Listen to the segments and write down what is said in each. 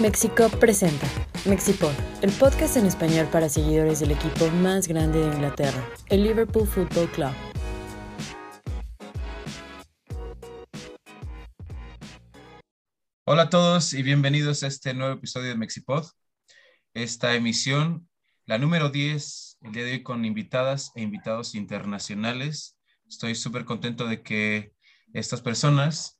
México presenta Mexipod, el podcast en español para seguidores del equipo más grande de Inglaterra, el Liverpool Football Club. Hola a todos y bienvenidos a este nuevo episodio de Mexipod. Esta emisión, la número 10, el día de hoy con invitadas e invitados internacionales. Estoy súper contento de que estas personas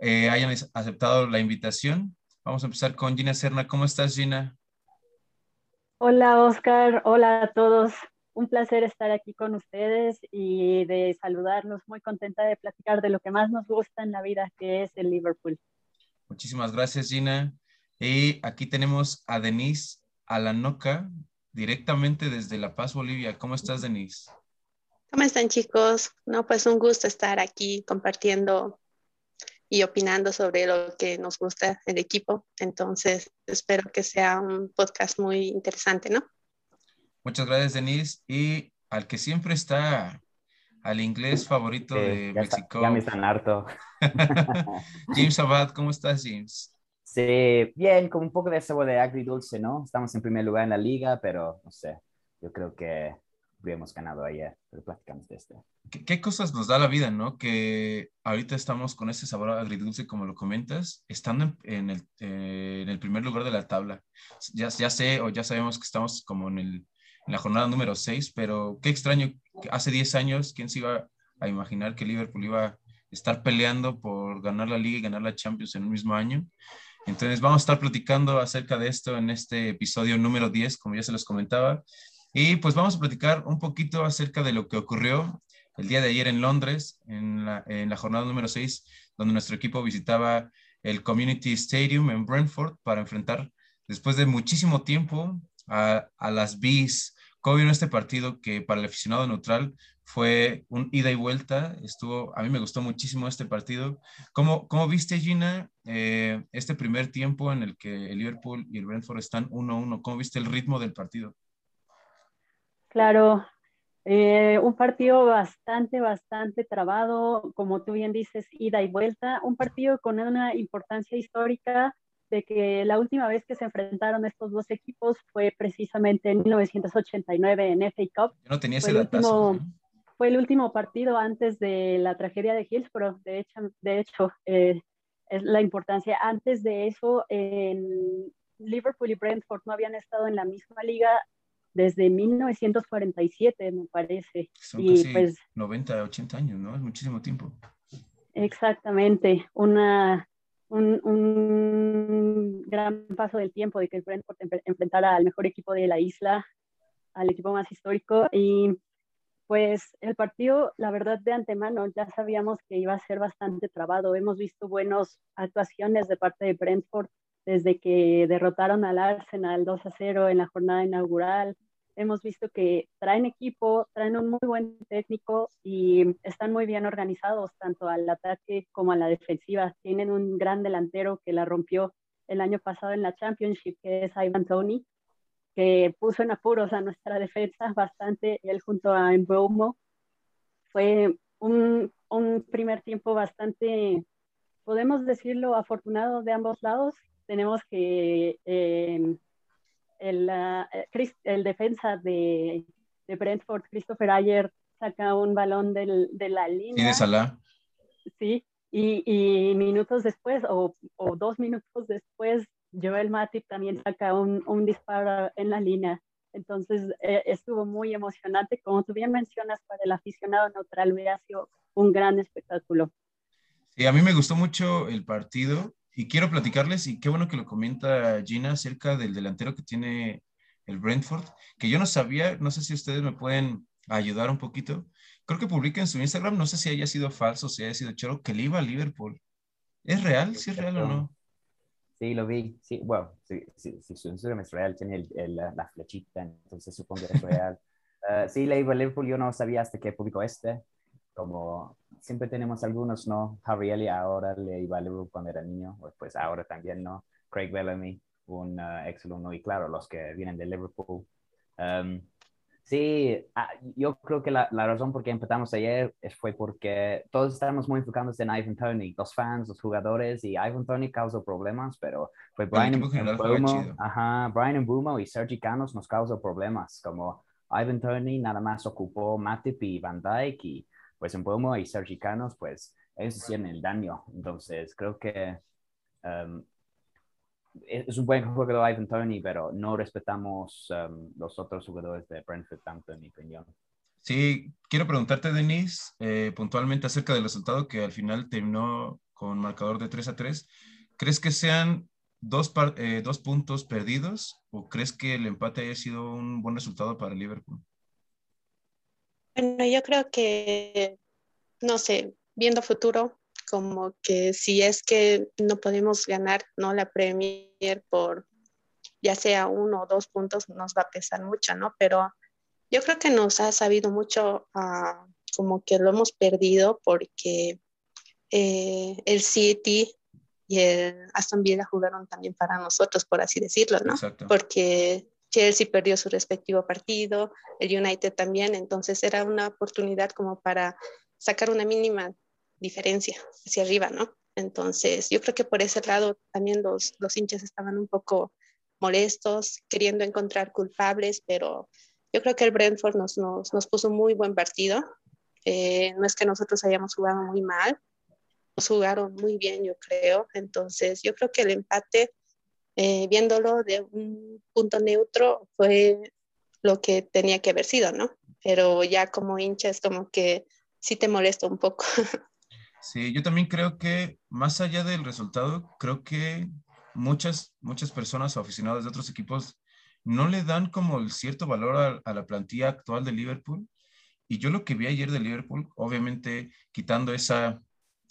eh, hayan aceptado la invitación. Vamos a empezar con Gina Serna. ¿Cómo estás, Gina? Hola, Oscar. Hola a todos. Un placer estar aquí con ustedes y de saludarlos. Muy contenta de platicar de lo que más nos gusta en la vida, que es el Liverpool. Muchísimas gracias, Gina. Y aquí tenemos a Denise Alanoca, directamente desde La Paz, Bolivia. ¿Cómo estás, Denise? ¿Cómo están, chicos? No, pues un gusto estar aquí compartiendo y opinando sobre lo que nos gusta el equipo. Entonces, espero que sea un podcast muy interesante, ¿no? Muchas gracias, Denise. Y al que siempre está, al inglés favorito de México. Ya me están harto. James Abad, ¿cómo estás, James? Sí, bien, con un poco de sabor de agridulce, ¿no? Estamos en primer lugar en la liga, pero no sé, yo creo que habíamos ganado ayer, pero platicamos de esto. ¿Qué, cosas nos da la vida, no? Que ahorita estamos con ese sabor agridulce, como lo comentas, estando en, el, eh, en el, primer lugar de la tabla. Ya, ya sé, o ya sabemos que estamos como en, el, en la jornada número 6, pero qué extraño, hace 10 años, ¿quién se iba a imaginar que Liverpool iba a estar peleando por ganar la liga y ganar la Champions en un mismo año? Entonces vamos a estar platicando acerca de esto en este episodio número 10, como ya se los comentaba. Y pues vamos a platicar un poquito acerca de lo que ocurrió el día de ayer en Londres, en la, jornada número 6, donde nuestro equipo visitaba el Community Stadium en Brentford para enfrentar, después de muchísimo tiempo, a, a las Bees. ¿Cómo vino este partido que para el aficionado neutral fue un ida y vuelta? Estuvo, a mí me gustó muchísimo este partido. ¿Cómo, cómo viste, Gina, eh, este primer tiempo en el que el Liverpool y el Brentford están 1-1? ¿Cómo viste el ritmo del partido? Claro, eh, un partido bastante, bastante trabado, como tú bien dices, ida y vuelta, un partido con una importancia histórica de que la última vez que se enfrentaron estos dos equipos fue precisamente en 1989 en FA Cup. Yo no tenía ese fue el, último, fue el último partido antes de la tragedia de Hillsborough, de hecho, de hecho eh, es la importancia. Antes de eso, en Liverpool y Brentford no habían estado en la misma liga desde 1947, me parece. Son y casi pues, 90, 80 años, ¿no? Es muchísimo tiempo. Exactamente, una, un, un, gran paso del tiempo de que el Brentford enfrentara al mejor equipo de la isla, al equipo más histórico. Y pues el partido, la verdad, de antemano ya sabíamos que iba a ser bastante trabado. Hemos visto buenas actuaciones de parte de Brentford desde que derrotaron al Arsenal 2 a 0 en la jornada inaugural. Hemos visto que traen equipo, traen un muy buen técnico y están muy bien organizados tanto al ataque como a la defensiva. Tienen un gran delantero que la rompió el año pasado en la Championship, que es Ivan Tony, que puso en apuros a nuestra defensa bastante, él junto a Mbeumo. Fue un, un primer tiempo bastante, podemos decirlo, afortunado de ambos lados tenemos que eh, el, eh, el, defensa de, de, Brentford, Christopher Ayer, saca un balón del, de la línea. Y de Salah. Sí, y, y minutos después, o, o, dos minutos después, Joel Matip también saca un, un disparo en la línea. Entonces eh, estuvo muy emocionante. Como tú bien mencionas, para el aficionado neutral hubiera sido un gran espectáculo. Sí, a mí me gustó mucho el partido. Y quiero platicarles, y qué bueno que lo comenta Gina acerca del delantero que tiene el Brentford, que yo no sabía, no sé si ustedes me pueden ayudar un poquito. Creo que publica en su Instagram, no sé si haya sido falso, si haya sido choro, que le iba a Liverpool. ¿Es real? ¿Sí es real o no? Sí, lo vi. Sí, bueno, sí, sí, sí, su Instagram es real, tiene el, la flechita, entonces supongo que es real. uh, sí, le iba a Liverpool, yo no sabía hasta que publicó este, como siempre tenemos algunos, ¿no? Harry ahora le iba a Liverpool cuando era niño, pues ahora también, ¿no? Craig Bellamy, un uh, ex alumno, y claro, los que vienen de Liverpool. Um, Sí, ah, yo creo que la, la, razón por qué empezamos ayer fue porque todos estamos muy enfocados en Ivan Tony, los fans, los jugadores, y Ivan Tony causó problemas, pero fue Brian Bumo, ajá, Brian Bumo y Sergi Canos nos causó problemas, como Ivan Tony nada más ocupó Matip y Van Dijk, y pues en Bumo y Sergi Canos, pues ellos hicieron el daño, entonces creo que um, es un buen jugador Ivan Tony, pero no respetamos um, los otros jugadores de Brentford, tanto en mi opinión. Sí, quiero preguntarte, Denis, eh, puntualmente acerca del resultado que al final terminó con marcador de 3 a 3. ¿Crees que sean dos, eh, dos puntos perdidos o crees que el empate haya sido un buen resultado para Liverpool? Bueno, yo creo que, no sé, viendo futuro, como que si es que no podemos ganar no la Premier por ya sea uno o dos puntos nos va a pesar mucho, ¿no? Pero yo creo que nos ha sabido mucho uh, como que lo hemos perdido porque eh, el City y el Aston Villa jugaron también para nosotros, por así decirlo, ¿no? Exacto. Porque Chelsea perdió su respectivo partido, el United también, entonces era una oportunidad como para sacar una mínima diferencia hacia arriba, ¿no? Entonces, yo creo que por ese lado también los, los hinchas estaban un poco molestos, queriendo encontrar culpables, pero yo creo que el Brentford nos, nos, nos puso un muy buen partido. Eh, no es que nosotros hayamos jugado muy mal, nos jugaron muy bien, yo creo. Entonces, yo creo que el empate, eh, viéndolo de un punto neutro, fue lo que tenía que haber sido, ¿no? Pero ya como hincha es como que sí te molesta un poco. Sí, yo también creo que más allá del resultado, creo que muchas, muchas personas o de otros equipos no le dan como el cierto valor a, la plantilla actual de Liverpool. Y yo lo que vi ayer de Liverpool, obviamente quitando esa,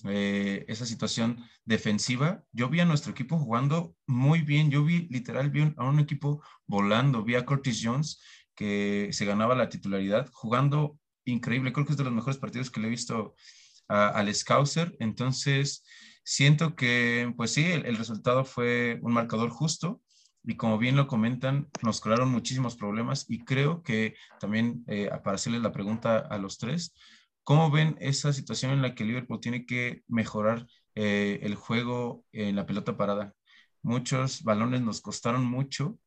eh, esa situación defensiva, yo vi a nuestro equipo jugando muy bien. Yo vi, literal, vi a un equipo volando. Vi a Curtis Jones que se ganaba la titularidad, jugando increíble. Creo que es de los mejores partidos que le he visto al Scouser. Entonces, siento que, pues sí, el, resultado fue un marcador justo y como bien lo comentan, nos crearon muchísimos problemas y creo que también, eh, para hacerles la pregunta a los tres, ¿cómo ven esa situación en la que Liverpool tiene que mejorar eh, el juego en la pelota parada? Muchos balones nos costaron mucho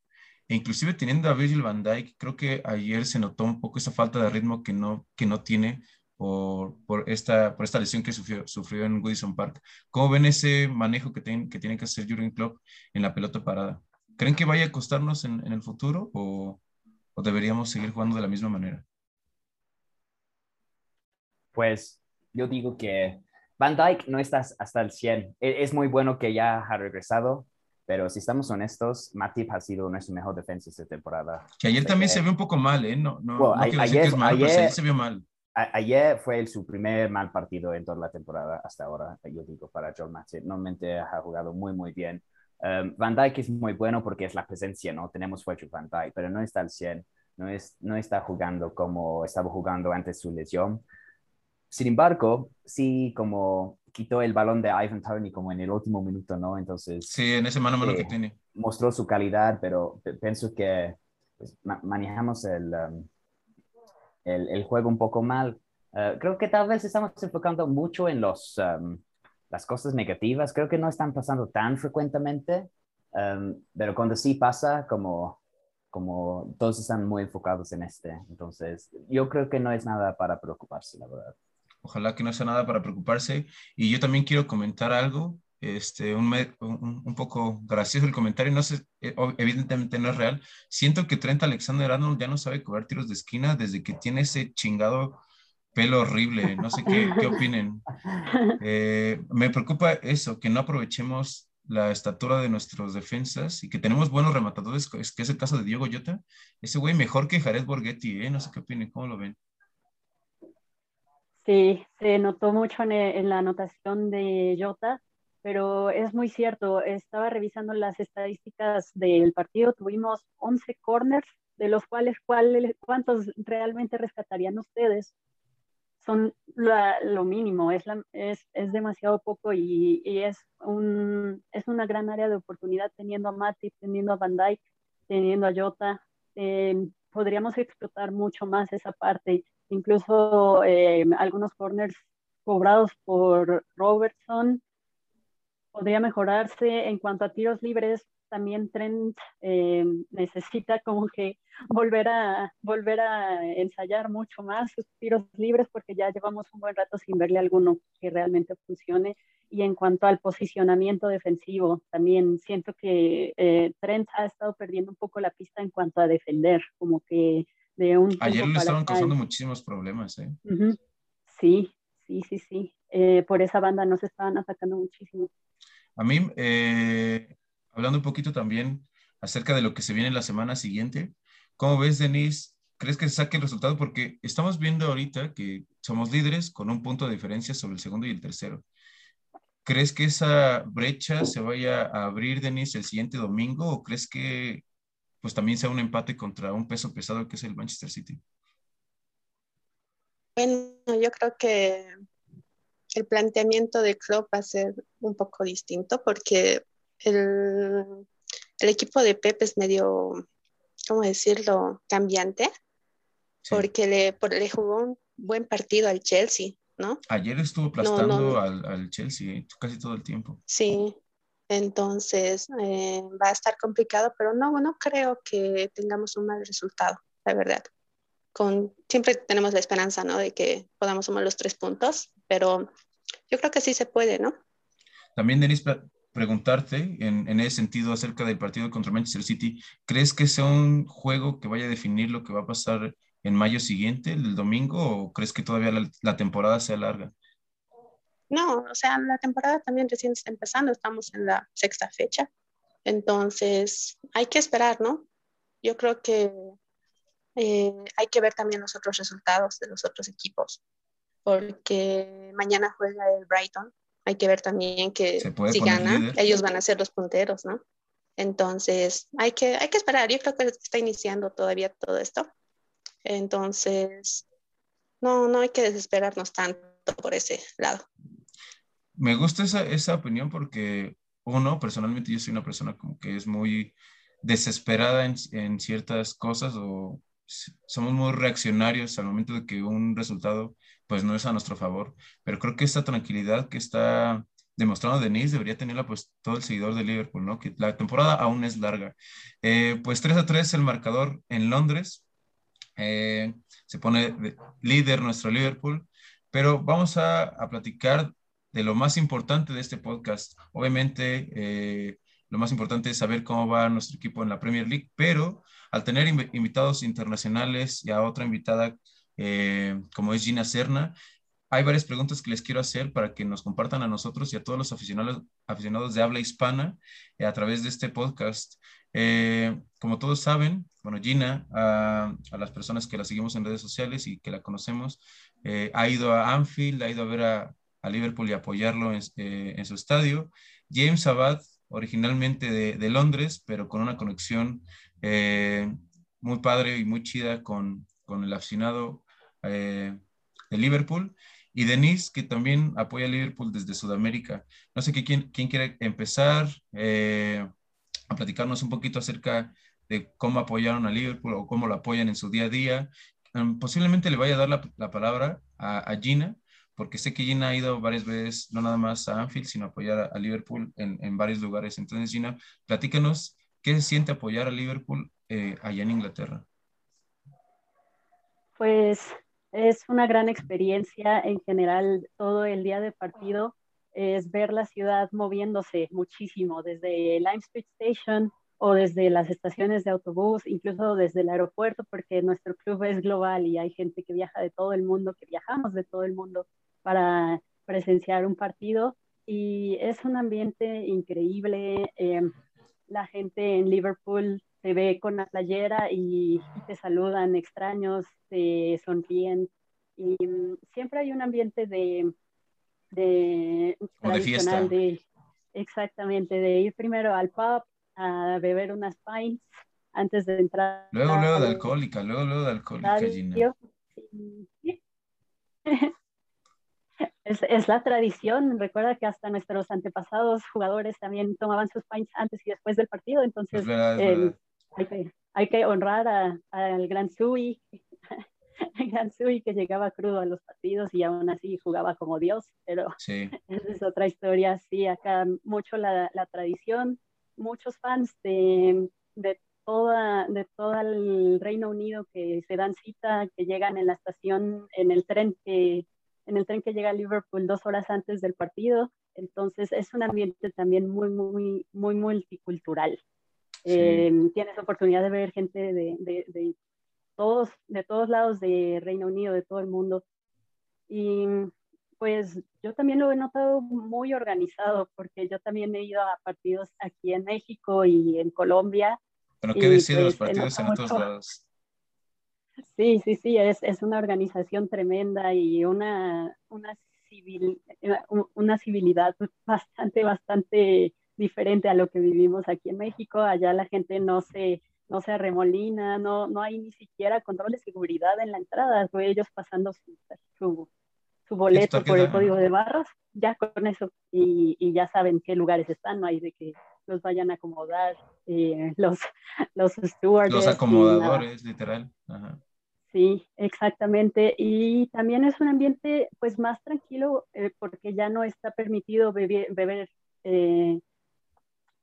e inclusive teniendo a Virgil van Dijk, creo que ayer se notó un poco esa falta de ritmo que no, que no tiene por, por, esta, por esta lesión que sufrió, sufrió en Goodison Park. ¿Cómo ven ese manejo que, que tiene que hacer Jurgen Klopp en la pelota parada? ¿Creen que vaya a costarnos en, en el futuro o, o, deberíamos seguir jugando de la misma manera? Pues yo digo que Van Dyke no está hasta el 100. E, es muy bueno que ya ha regresado, pero si estamos honestos, Matip ha sido nuestro mejor defensa esta temporada. Que ayer también se vio un poco mal, ¿eh? No, no, no ayer, decir que es malo, ayer, pero se vio mal ayer fue su primer mal partido en toda la temporada hasta ahora, yo digo, para John Matip. Normalmente ha jugado muy, muy bien. Um, Van Dijk es muy bueno porque es la presencia, ¿no? Tenemos fuerte Van Dijk, pero no está al 100, no, es, no está jugando como estaba jugando antes su lesión. Sin embargo, sí como quitó el balón de Ivan Tony como en el último minuto, ¿no? Entonces... Sí, en ese mano mano que eh, tiene. Mostró su calidad, pero pienso que pues, manejamos el... Um, el, juego un poco mal. Eh, creo que tal vez estamos enfocando mucho en los, um, las cosas negativas. Creo que no están pasando tan frecuentemente, um, pero cuando sí pasa, como, como todos están muy enfocados en este. Entonces, yo creo que no es nada para preocuparse, la verdad. Ojalá que no sea nada para preocuparse. Y yo también quiero comentar algo este, un, un, poco gracioso el comentario, no sé, eh, evidentemente no es real. Siento que Trent Alexander Arnold ya no sabe cobrar tiros de esquina desde que tiene ese chingado pelo horrible. No sé qué, qué opinen. Eh, me preocupa eso, que no aprovechemos la estatura de nuestros defensas y que tenemos buenos rematadores, que es el caso de Diego Jota. Ese güey mejor que Jared Borghetti, ¿eh? No sé qué opinen, ¿cómo lo ven? Se notó mucho en, en la anotación de Jota pero es muy cierto, estaba revisando las estadísticas del partido, tuvimos 11 corners, de los cuales cuántos realmente rescatarían ustedes. Son lo mínimo, es, es, es, demasiado poco y, y, es, un, es una gran área de oportunidad teniendo a Matip, teniendo a Van Dijk, teniendo a Jota. Eh, podríamos explotar mucho más esa parte. Incluso eh, algunos corners cobrados por Robertson podría mejorarse en cuanto a tiros libres. También Trent eh, necesita como que volver a, volver a ensayar mucho más sus tiros libres porque ya llevamos un buen rato sin verle alguno que realmente funcione. Y en cuanto al posicionamiento defensivo, también siento que eh, Trent ha estado perdiendo un poco la pista en cuanto a defender, como que de un... Ayer le estaban causando muchísimos problemas, ¿eh? Sí, sí, sí, sí. Eh, por esa banda nos estaban atacando muchísimo. A mí, eh, hablando un poquito también acerca de lo que se viene la semana siguiente, ¿cómo ves, Denise? ¿Crees que se saque el resultado? Porque estamos viendo ahorita que somos líderes con un punto de diferencia sobre el segundo y el tercero. ¿Crees que esa brecha se vaya a abrir, Denise, el siguiente domingo? ¿O crees que pues también sea un empate contra un peso pesado que es el Manchester City? Bueno, yo creo que el planteamiento de Klopp va a ser un poco distinto porque el, equipo de Pep es medio, ¿cómo decirlo?, cambiante, porque le, le jugó un buen partido al Chelsea, ¿no? Ayer estuvo aplastando Al, Chelsea casi todo el tiempo. Sí, entonces eh, va a estar complicado, pero no, no creo que tengamos un mal resultado, la verdad. Con, siempre tenemos la esperanza, ¿no? De que podamos sumar los tres puntos, pero yo creo que sí se puede, ¿no? También, Denis, preguntarte en, en, ese sentido acerca del partido contra Manchester City, ¿crees que sea un juego que vaya a definir lo que va a pasar en mayo siguiente, el domingo, o crees que todavía la, temporada sea larga? No, o sea, la temporada también recién está empezando, estamos en la sexta fecha, entonces hay que esperar, ¿no? Yo creo que eh, hay que ver también los otros resultados de los otros equipos porque mañana juega el Brighton. Hay que ver también que si gana, ellos van a ser los punteros, ¿no? Entonces, hay que, hay que esperar. Yo creo que está iniciando todavía todo esto. Entonces, no, no hay que desesperarnos tanto por ese lado. Me gusta esa, esa opinión porque, uno, personalmente yo soy una persona como que es muy desesperada en, en ciertas cosas o somos muy reaccionarios al momento de que un resultado pues no es a nuestro favor. Pero creo que esta tranquilidad que está demostrando Denise debería tenerla pues todo el seguidor de Liverpool, ¿no? Que la temporada aún es larga. Eh, pues 3 a 3 el marcador en Londres. Eh, se pone líder nuestro Liverpool. Pero vamos a, a, platicar de lo más importante de este podcast. Obviamente, eh, lo más importante es saber cómo va nuestro equipo en la Premier League, pero al tener invitados internacionales y a otra invitada eh, como es Gina Serna. Hay varias preguntas que les quiero hacer para que nos compartan a nosotros y a todos los aficionados, aficionados de habla hispana eh, a través de este podcast. Eh, como todos saben, bueno, Gina, a, las personas que la seguimos en redes sociales y que la conocemos, ha ido a Anfield, ha ido a ver a, Liverpool y apoyarlo en, su estadio. James Abad, originalmente de, Londres, pero con una conexión muy padre y muy chida con, con el aficionado eh, de Liverpool, y Denise, que también apoya a Liverpool desde Sudamérica. No sé quién, quién quiere empezar eh, a platicarnos un poquito acerca de cómo apoyaron a Liverpool o cómo lo apoyan en su día a día. Um, posiblemente le vaya a dar la, la palabra a, Gina, porque sé que Gina ha ido varias veces, no nada más a Anfield, sino a apoyar a, Liverpool en, en, varios lugares. Entonces, Gina, platícanos qué se siente apoyar a Liverpool eh, allá en Inglaterra. Pues es una gran experiencia en general todo el día de partido, es ver la ciudad moviéndose muchísimo desde Lime Street Station o desde las estaciones de autobús, incluso desde el aeropuerto, porque nuestro club es global y hay gente que viaja de todo el mundo, que viajamos de todo el mundo para presenciar un partido y es un ambiente increíble. Eh, la gente en Liverpool te ve con la playera y, te saludan extraños, te sonríen y mm, siempre hay un ambiente de, de tradicional de, exactamente de ir primero al pub a beber unas pints antes de entrar. Luego, luego de alcohólica, luego, luego de alcohólica, Gina. Es, es, la tradición. Recuerda que hasta nuestros antepasados jugadores también tomaban sus pints antes y después del partido. Entonces, hay, que, hay que honrar al Gran Sui, Gran Sui que llegaba crudo a los partidos y aún así jugaba como Dios, pero esa es otra historia. Sí, acá mucho la, la tradición, muchos fans de, de, toda, de todo el Reino Unido que se dan cita, que llegan en la estación, en el tren que, en el tren que llega a Liverpool dos horas antes del partido. Entonces es un ambiente también muy, muy, muy multicultural. Em, tienes oportunidad de ver gente de, de, de, todos, de todos lados de Reino Unido, de todo el mundo. Y pues yo también lo he notado muy organizado, porque yo también he ido a partidos aquí en México y en Colombia. ¿Pero qué deciden los pues, partidos en otros lados? Sí, sí, sí, es, es, una organización tremenda y una, una, civil, una civilidad bastante, bastante diferente a lo que vivimos aquí en México. Allá la gente no se, no se arremolina, no, no hay ni siquiera control de seguridad en la entrada, fue ellos pasando su, su, boleto por el código de barras, ya con eso, y, y, ya saben qué lugares están, no hay de que los vayan a acomodar eh, los, los stewards. Los acomodadores, literal. Sí, exactamente. Y también es un ambiente pues más tranquilo eh, porque ya no está permitido beber, beber eh,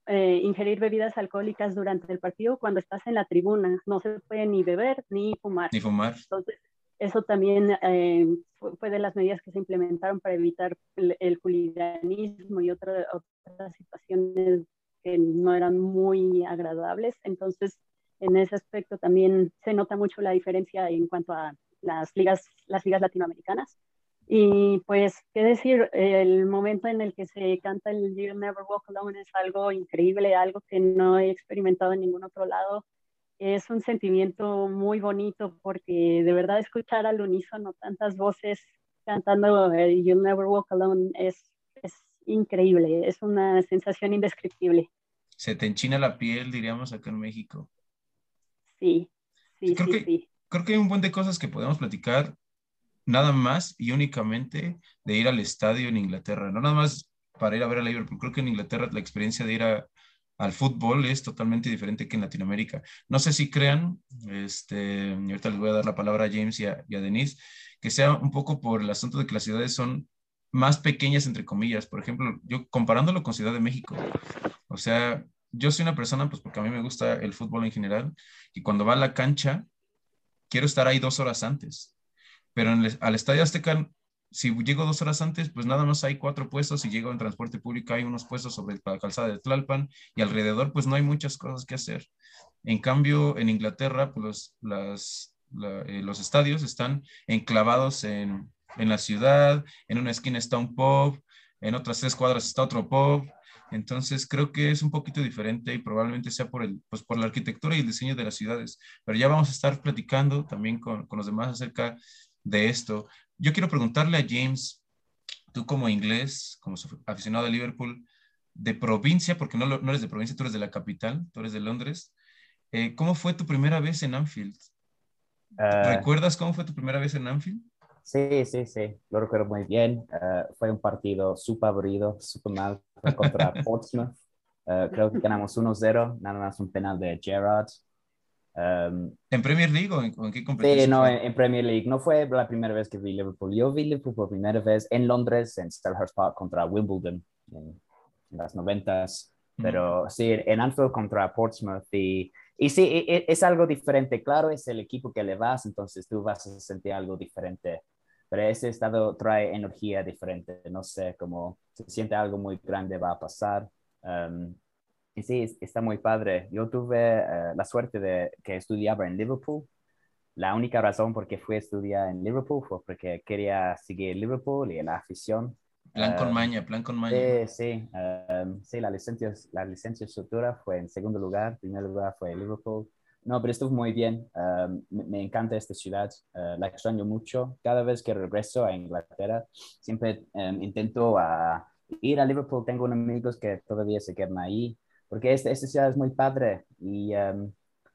eh, ingerir bebidas alcohólicas durante el partido cuando estás en la tribuna. No se puede ni beber ni fumar. Ni fumar. Entonces, eso también eh, fue de las medidas que se implementaron para evitar el, el y otras situaciones que no eran muy agradables. Entonces, en ese aspecto también se nota mucho la diferencia en cuanto a las ligas, las ligas latinoamericanas. Y pues, qué decir, el momento en el que se canta el You Never Walk Alone es algo increíble, algo que no he experimentado en ningún otro lado. Es un sentimiento muy bonito porque de verdad escuchar al unísono tantas voces cantando el You Never Walk Alone es, es increíble, es una sensación indescriptible. Se te enchina la piel, diríamos, acá en México. Sí, sí, creo sí, que, sí. Creo que hay un buen de cosas que podemos platicar nada más y únicamente de ir al estadio en Inglaterra, no nada más para ir a ver a Liverpool. Creo que en Inglaterra la experiencia de ir al fútbol es totalmente diferente que en Latinoamérica. No sé si crean, este, ahorita les voy a dar la palabra a James y a, Denise, que sea un poco por el asunto de que las ciudades son más pequeñas, entre comillas. Por ejemplo, yo comparándolo con Ciudad de México, o sea, yo soy una persona, pues porque a mí me gusta el fútbol en general, y cuando va a la cancha, quiero estar ahí dos horas antes pero al Estadio Azteca, si llego dos horas antes, pues nada más hay cuatro puestos, y llego en transporte público hay unos puestos sobre la calzada de Tlalpan, y alrededor pues no hay muchas cosas que hacer. En cambio, en Inglaterra, pues los, eh, los estadios están enclavados en, en la ciudad, en una esquina está un pub, en otras tres cuadras está otro pub, entonces creo que es un poquito diferente y probablemente sea por, el, pues por la arquitectura y el diseño de las ciudades. Pero ya vamos a estar platicando también con, con los demás acerca de esto. Yo quiero preguntarle a James, tú como inglés, como aficionado de Liverpool, de provincia, porque no, no eres de provincia, tú eres de la capital, tú eres de Londres. Eh, ¿Cómo fue tu primera vez en Anfield? Eh, ¿Recuerdas cómo fue tu primera vez en Anfield? Sí, sí, sí, lo recuerdo muy bien. Eh, fue un partido súper aburrido, súper mal contra Portsmouth. creo que ganamos 1-0, nada más un penal de Gerrard. Um, ¿En Premier League o en, qué competición? Sí, no, en, Premier League. No fue la primera vez que vi Liverpool. Yo vi Liverpool por primera vez en Londres, en Selhurst Park contra Wimbledon en, las noventas. Pero sí, en Anfield contra Portsmouth. Y, y sí, e, e, es, algo diferente. Claro, es el equipo que le vas, entonces tú vas a sentir algo diferente. Pero ese estado trae energía diferente. No sé, cómo se siente algo muy grande va a pasar. Um, y sí, está muy padre. Yo tuve eh, la suerte de que estudiaba en Liverpool. La única razón por qué fui a estudiar en Liverpool fue porque quería seguir Liverpool y la afición. Plan con eh, maña, plan con maña. Sí, sí. Um, sí, la licencia, la licenciatura fue en segundo lugar. En primer lugar fue Liverpool. No, pero estuvo muy bien. Um, me, encanta esta ciudad. Uh, la extraño mucho. Cada vez que regreso a Inglaterra, siempre um, intento a ir a Liverpool. Tengo unos amigos que todavía se quedan ahí porque esta, esta ciudad es muy padre y um,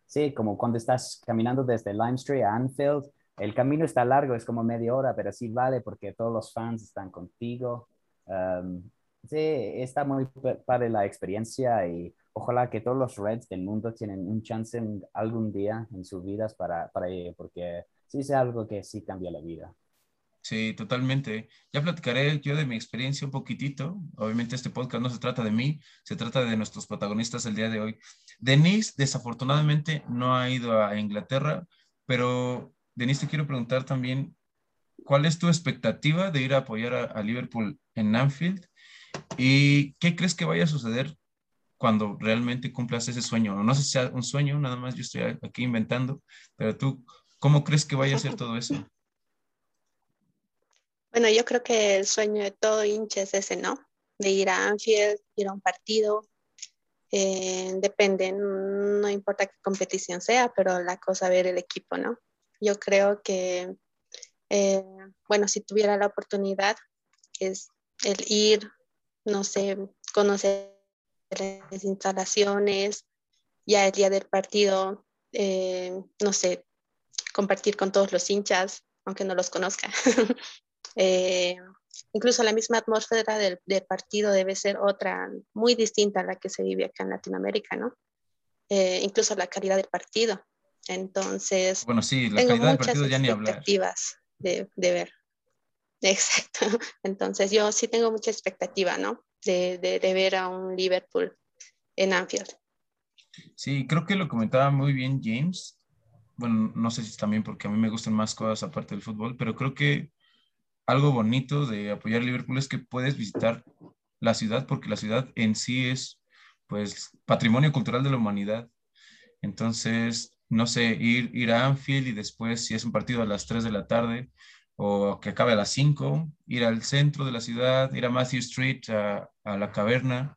sí, como cuando estás caminando desde Lime Street a Anfield, el camino está largo, es como media hora, pero sí vale porque todos los fans están contigo. Um, sí, está muy padre la experiencia y ojalá que todos los Reds del mundo tienen un chance algún día en sus vidas para, para ello, porque sí es algo que sí cambia la vida. Sí, totalmente. Ya platicaré yo de mi experiencia un poquitito. Obviamente este podcast no se trata de mí, se trata de nuestros protagonistas el día de hoy. Denise, desafortunadamente, no ha ido a Inglaterra, pero Denise, te quiero preguntar también, ¿cuál es tu expectativa de ir a apoyar a, Liverpool en Anfield? ¿Y qué crees que vaya a suceder cuando realmente cumplas ese sueño? No sé si sea un sueño, nada más yo estoy aquí inventando, pero tú, ¿cómo crees que vaya a ser todo eso? Bueno, yo creo que el sueño de todo hincha es ese, ¿no? De ir a Anfield, ir a un partido. Eh, depende, no importa qué competición sea, pero la cosa ver el equipo, ¿no? Yo creo que, eh, bueno, si tuviera la oportunidad, es el ir, no sé, conocer las instalaciones, ya el día del partido, eh, no sé, compartir con todos los hinchas, aunque no los conozca. Eh, incluso la misma atmósfera del, partido debe ser otra, muy distinta a la que se vive acá en Latinoamérica, ¿no? Eh, incluso la calidad del partido. Entonces, bueno, sí, la calidad del partido ya ni hablar. De, de ver. Exacto. Entonces, yo sí tengo mucha expectativa, ¿no? De, de, ver a un Liverpool en Anfield. Sí, creo que lo comentaba muy bien James. Bueno, no sé si también porque a mí me gustan más cosas aparte del fútbol, pero creo que algo bonito de apoyar a Liverpool es que puedes visitar la ciudad porque la ciudad en sí es pues patrimonio cultural de la humanidad. Entonces, no sé, ir, ir a Anfield y después si es un partido a las 3 de la tarde o que acabe a las 5, ir al centro de la ciudad, ir a Matthew Street, a, la caverna,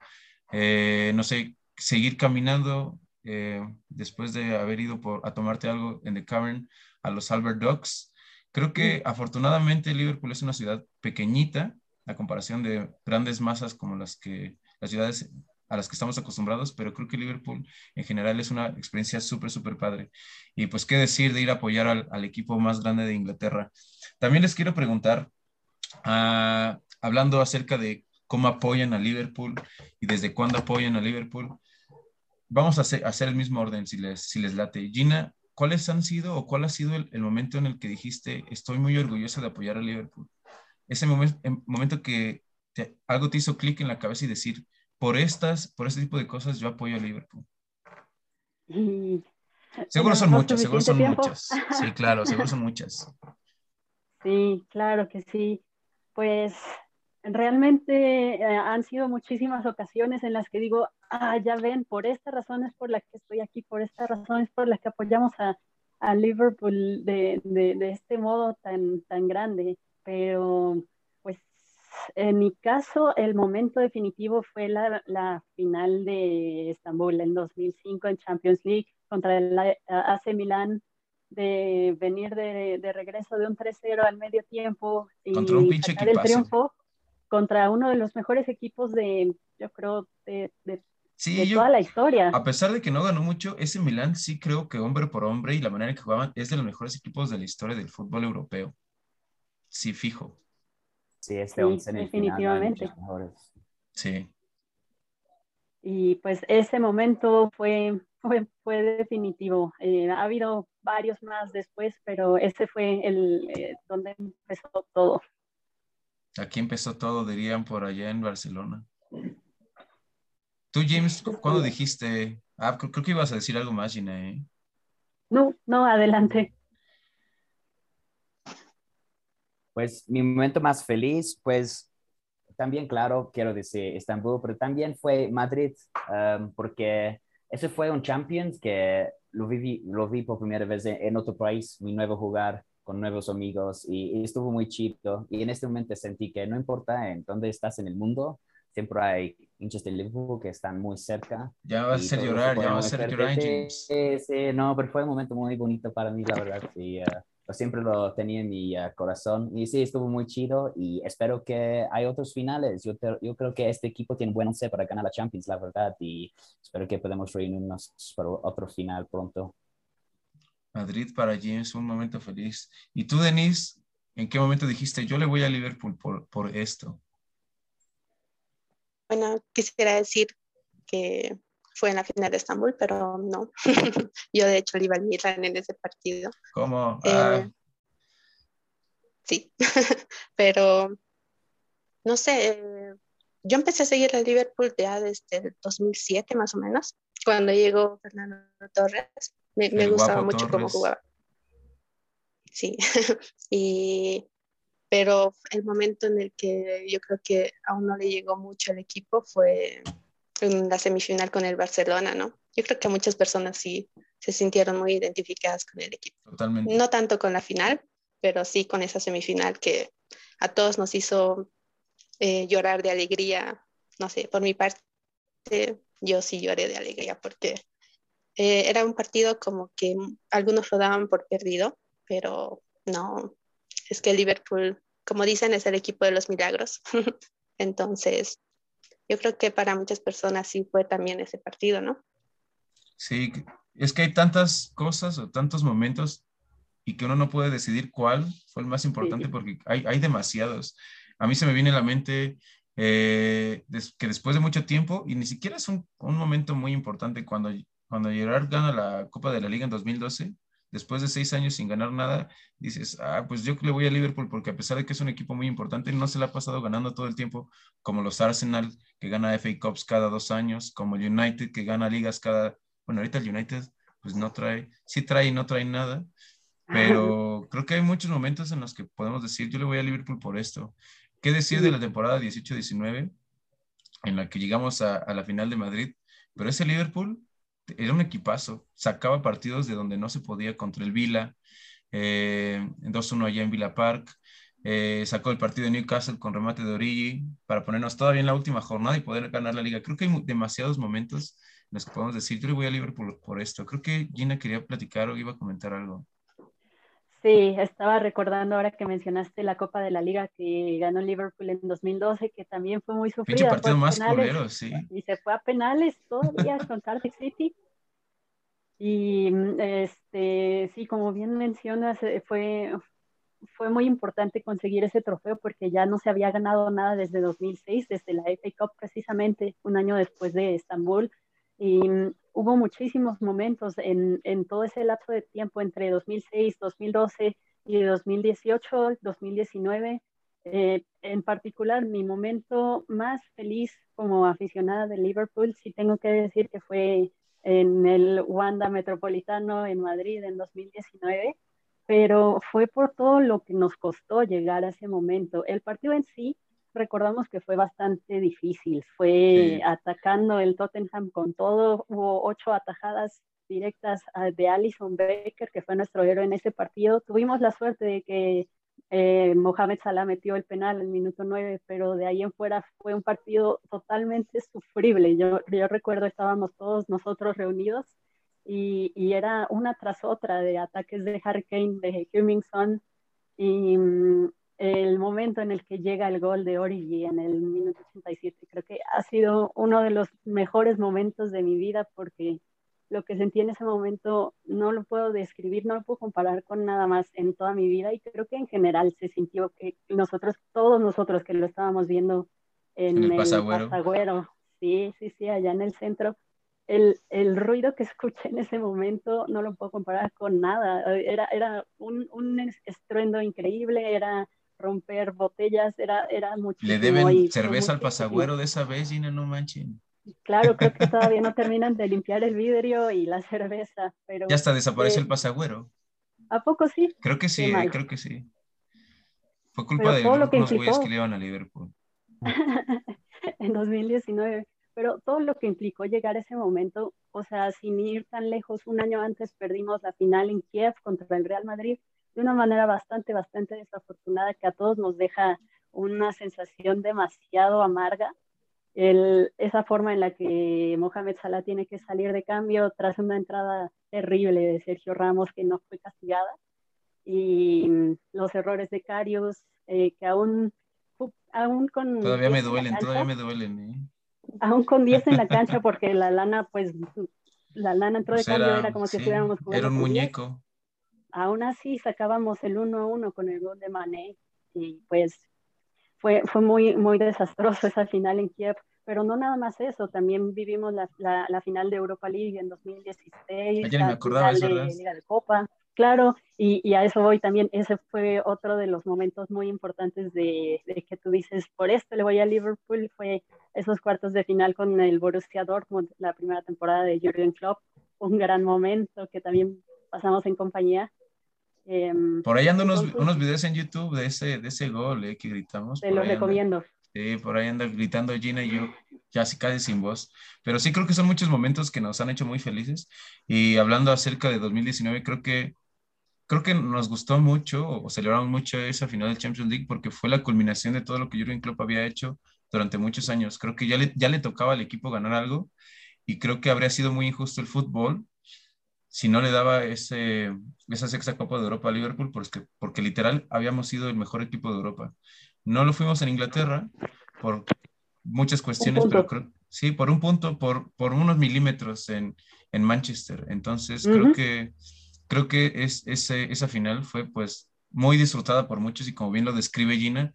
eh, no sé, seguir caminando eh, después de haber ido por, a tomarte algo en The Cavern a los Albert Docks Creo que afortunadamente Liverpool es una ciudad pequeñita a comparación de grandes masas como las que las ciudades a las que estamos acostumbrados, pero creo que Liverpool en general es una experiencia súper, súper padre. Y pues qué decir de ir a apoyar al, equipo más grande de Inglaterra. También les quiero preguntar, ah, hablando acerca de cómo apoyan a Liverpool y desde cuándo apoyan a Liverpool, vamos a hacer, hacer el mismo orden si les, si les late. Gina, ¿cuáles han sido o cuál ha sido el, momento en el que dijiste, estoy muy orgullosa de apoyar a Liverpool? Ese momento, momento que algo te hizo clic en la cabeza y decir, por estas, por este tipo de cosas, yo apoyo a Liverpool. Seguro son muchas, seguro son muchas. Sí, claro, seguro son muchas. Sí, claro que sí. Pues realmente eh, han sido muchísimas ocasiones en las que digo, ah, ya ven, por esta razón es por la que estoy aquí, por esta razón es por la que apoyamos a, a Liverpool de, de, de, este modo tan, tan grande. Pero, pues, en mi caso, el momento definitivo fue la, la final de Estambul en 2005 en Champions League contra el AC Milan de venir de, de regreso de un 3-0 al medio tiempo y contra un pinche el triunfo contra uno de los mejores equipos de, yo creo, de, toda la historia. A pesar de que no ganó mucho, ese Milan sí creo que hombre por hombre y la manera en que jugaban es de los mejores equipos de la historia del fútbol europeo. Sí, fijo. Sí, este sí, definitivamente. sí. Y pues ese momento fue, fue, fue definitivo. Eh, ha habido varios más después, pero ese fue el eh, donde empezó todo. Aquí empezó todo, dirían por allá en Barcelona. Tú, James, ¿cuándo dijiste? Ah, creo, que ibas a decir algo más, Gina, ¿eh? No, no, adelante. Pues mi momento más feliz, pues también, claro, quiero decir Estambul, pero también fue Madrid, um, porque ese fue un Champions que lo vi, lo vi por primera vez en, otro país, mi nuevo jugar con nuevos amigos y, estuvo muy chido. Y en este momento sentí que no importa en dónde estás en el mundo, siempre hay hinchas de Liverpool que están muy cerca. Ya vas a hacer llorar, ya vas a hacer llorar, James. Sí, sí, no, pero fue un momento muy bonito para mí, la verdad. Sí, uh, siempre lo tenía en mi uh, corazón. Y sí, estuvo muy chido y espero que hay otros finales. Yo, yo creo que este equipo tiene buen once para ganar la Champions, la verdad. Y espero que podamos reunirnos para otro final pronto. Madrid para James, un momento feliz. ¿Y tú, Denise, en qué momento dijiste, yo le voy a Liverpool por, por esto? Bueno, quisiera decir que fue en la final de Estambul, pero no. Yo de hecho le iba al Milan en ese partido. ¿Cómo? Eh, Ah, sí, pero no sé, eh, yo empecé a seguir al Liverpool ya desde el 2007 más o menos, cuando llegó Fernando Torres. Me, gustaba mucho cómo jugaba. Sí, y, pero el momento en el que yo creo que aún no le llegó mucho al equipo fue en la semifinal con el Barcelona, ¿no? Yo creo que muchas personas sí se sintieron muy identificadas con el equipo. totalmente. No tanto con la final, pero sí con esa semifinal que a todos nos hizo eh, llorar de alegría. No sé, por mi parte, yo sí lloré de alegría porque eh, era un partido como que algunos lo daban por perdido, pero no, es que el Liverpool, como dicen, es el equipo de los milagros. Entonces, yo creo que para muchas personas sí fue también ese partido, ¿no? Sí, es que hay tantas cosas o tantos momentos y que uno no puede decidir cuál fue el más importante Sí. porque hay, hay demasiados. A mí se me viene a la mente eh, des- que después de mucho tiempo, y ni siquiera es un, un momento muy importante, cuando, cuando Gerard gana la Copa de la Liga en 2012, después de seis años sin ganar nada, dices, ah, pues yo le voy a Liverpool porque a pesar de que es un equipo muy importante, no se le ha pasado ganando todo el tiempo, como los Arsenal, que gana FA Cups cada dos años, como el United, que gana ligas cada, bueno, ahorita el United pues no trae, sí trae y no trae nada, pero creo que hay muchos momentos en los que podemos decir, yo le voy a Liverpool por esto. ¿Qué decir de la temporada 18-19, en la que llegamos a, a la final de Madrid? Pero ese Liverpool era un equipazo, sacaba partidos de donde no se podía contra el Vila, eh, 2-1 allá en Villa Park, eh, sacó el partido de Newcastle con remate de Origi para ponernos todavía en la última jornada y poder ganar la liga. Creo que hay demasiados momentos en los que podemos decir, yo le voy a Liverpool por esto. Creo que Gina quería platicar o iba a comentar algo. Sí, estaba recordando ahora que mencionaste la Copa de la Liga que ganó Liverpool en 2012, que también fue muy Pinche sufrida. partido más penales, culero, sí. Y se fue a penales todavía con Cardiff City. Y mm, este, sí, como bien mencionas, eh, fue, fue muy importante conseguir ese trofeo porque ya no se había ganado nada desde 2006, desde la FA Cup precisamente, un año después de Estambul. Y mm, hubo muchísimos momentos en, en todo ese lapso de tiempo entre 2006, 2012 y 2018, 2019. Eh, en particular, mi momento más feliz como aficionada de Liverpool, sí tengo que decir que fue en el Wanda Metropolitano en Madrid en 2019, pero fue por todo lo que nos costó llegar a ese momento. El partido en sí, recordamos que fue bastante difícil, fue Sí. atacando el Tottenham con todo, hubo ocho atajadas directas de Alison Becker, que fue nuestro héroe en ese partido. Tuvimos la suerte de que eh, Mohamed Salah metió el penal en minuto 9, pero de ahí en fuera fue un partido totalmente sufrible. Yo, yo recuerdo estábamos todos nosotros reunidos y, y era una tras otra de ataques de Harry Kane, de Hummingson y mm, el momento en el que llega el gol de Origi en el minuto 87 creo que ha sido uno de los mejores momentos de mi vida porque lo que sentí en ese momento no lo puedo describir, no lo puedo comparar con nada más en toda mi vida y creo que en general se sintió que nosotros, todos nosotros que lo estábamos viendo en, En el el Pasagüero. Pasagüero, sí, sí, sí, allá en el centro, el, el ruido que escuché en ese momento no lo puedo comparar con nada, era, era un, un estruendo increíble, era romper botellas, era, era muchísimo. Le deben y cerveza al pasagüero de esa vez, Gina, no manchen. Claro, creo que todavía no terminan de limpiar el vidrio y la cerveza, pero Ya hasta desapareció eh, el pasagüero. ¿a poco sí? Creo que sí, eh, creo que sí. Fue culpa Pero de todo lo que güeyes implicó. que le iban a Liverpool. en 2019, pero todo lo que implicó llegar a ese momento, o sea, sin ir tan lejos, un año antes perdimos la final en Kiev contra el Real Madrid de una manera bastante, bastante desafortunada que a todos nos deja una sensación demasiado amarga. El, esa forma en la que Mohamed Salah tiene que salir de cambio tras una entrada terrible de Sergio Ramos que no fue castigada y mm, los errores de Carius eh, que aún, aún con Todavía 10 me duelen, cancha, todavía me duelen. ¿eh? aún con 10 en la cancha porque la lana pues la lana entró Pues de cambio era, era como si sí, estuviéramos jugando era un con 10. muñeco. Aún así sacábamos el 1 a 1 con el gol de Mané y pues fue, fue muy, muy desastroso esa final en Kiev. pero no nada más eso, también vivimos la, la, final de Europa League en 2016, la me final de Liga de Copa, claro, y, y, a eso voy también, ese fue otro de los momentos muy importantes de, de, que tú dices, por esto le voy a Liverpool, fue esos cuartos de final con el Borussia Dortmund, la primera temporada de Jürgen Klopp, un gran momento que también pasamos en compañía. Em, por ahí andan unos, unos videos en YouTube de ese, de ese gol eh, que gritamos. Te lo recomiendo. Sí, por ahí anda gritando Gina y yo casi casi sin voz. Pero sí creo que son muchos momentos que nos han hecho muy felices. Y hablando acerca de 2019, creo que creo que nos gustó mucho o celebramos mucho esa final del Champions League porque fue la culminación de todo lo que Jurgen Klopp había hecho durante muchos años. Creo que ya le, ya le tocaba al equipo ganar algo y creo que habría sido muy injusto el fútbol si no le daba ese, esa sexta Copa de Europa a Liverpool porque, porque literal habíamos sido el mejor equipo de Europa. No lo fuimos en Inglaterra por muchas cuestiones, pero creo, sí, por un punto, por, por unos milímetros en, en Manchester. Entonces, creo que, creo que es, ese, esa final fue pues muy disfrutada por muchos y como bien lo describe Gina,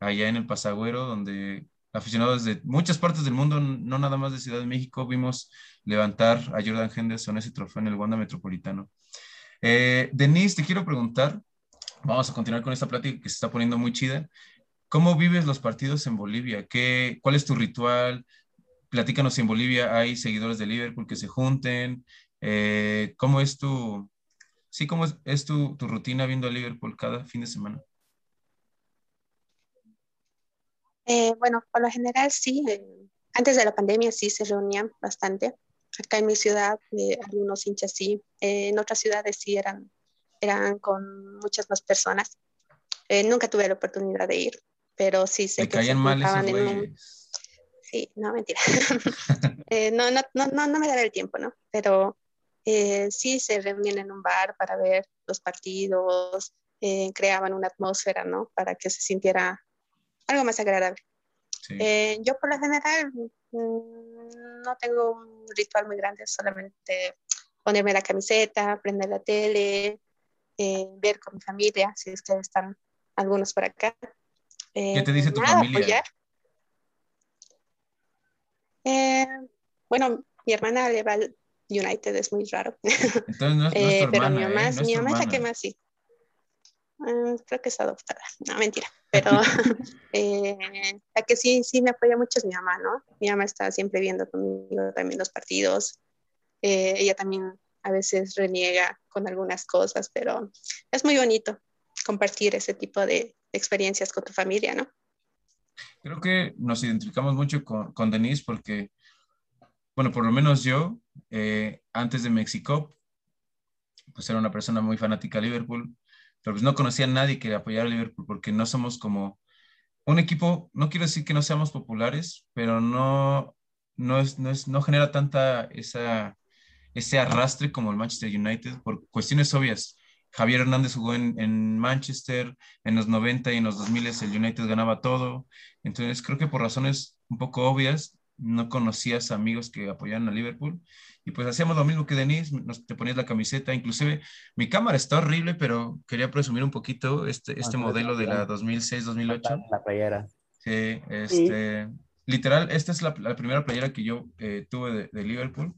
allá en el Pasagüero, donde aficionados de muchas partes del mundo, no nada más de Ciudad de México, vimos levantar a Jordan Henderson ese trofeo en el Wanda Metropolitano. Eh, Denise, te quiero preguntar, vamos a continuar con esta plática que se está poniendo muy chida. ¿Cómo vives los partidos en Bolivia? ¿Qué, ¿Cuál es tu ritual? Platícanos si en Bolivia hay seguidores de Liverpool que se junten. Eh, ¿Cómo es tu, sí, cómo es, tu, tu, rutina viendo a Liverpool cada fin de semana? Eh, bueno, por lo general sí. Eh, antes de la pandemia sí se reunían bastante. Acá en mi ciudad, algunos hinchas sí. en otras ciudades sí eran, eran con muchas más personas. nunca tuve la oportunidad de ir pero sí sé que caían mal esos Sí, no, mentira. Eh, no, no, no, no, me dará el tiempo, ¿no? Pero eh, sí se reunían en un bar para ver los partidos, eh, creaban una atmósfera, ¿no? Para que se sintiera algo más agradable. yo por lo general mm, no tengo un ritual muy grande, solamente ponerme la camiseta, prender la tele, ver con mi familia, si es que están algunos por acá, ¿Qué te dice tu familia? Eh, bueno, mi hermana le va al United, es muy raro. Entonces no, es, eh, Pero mi mamá, ¿eh? mi mamá es la que más sí. Mm, creo que es adoptada. No, mentira. Pero la que sí, sí me apoya mucho es mi mamá, ¿no? Mi mamá está siempre viendo conmigo también los partidos. ella también a veces reniega con algunas cosas, pero es muy bonito compartir ese tipo de, experiencias con tu familia, ¿no? Creo que nos identificamos mucho con, con Denise porque, bueno, por lo menos yo, eh, antes de México, pues era una persona muy fanática de Liverpool, pero pues no conocía a nadie que apoyara a Liverpool porque no somos como un equipo, no quiero decir que no seamos populares, pero no, no, es, no, es, no genera tanta esa, ese arrastre como el Manchester United por cuestiones obvias. Javier Hernández jugó en, Manchester en los 90 y en los 2000 el United ganaba todo. Entonces creo que por razones un poco obvias no conocías amigos que apoyaban a Liverpool. Y pues hacíamos lo mismo que Denise, nos, te ponías la camiseta, inclusive mi cámara está horrible, pero quería presumir un poquito este, este modelo de la 2006-2008. La playera. Sí, este, literal, esta es la, primera playera que yo eh, tuve de, de Liverpool,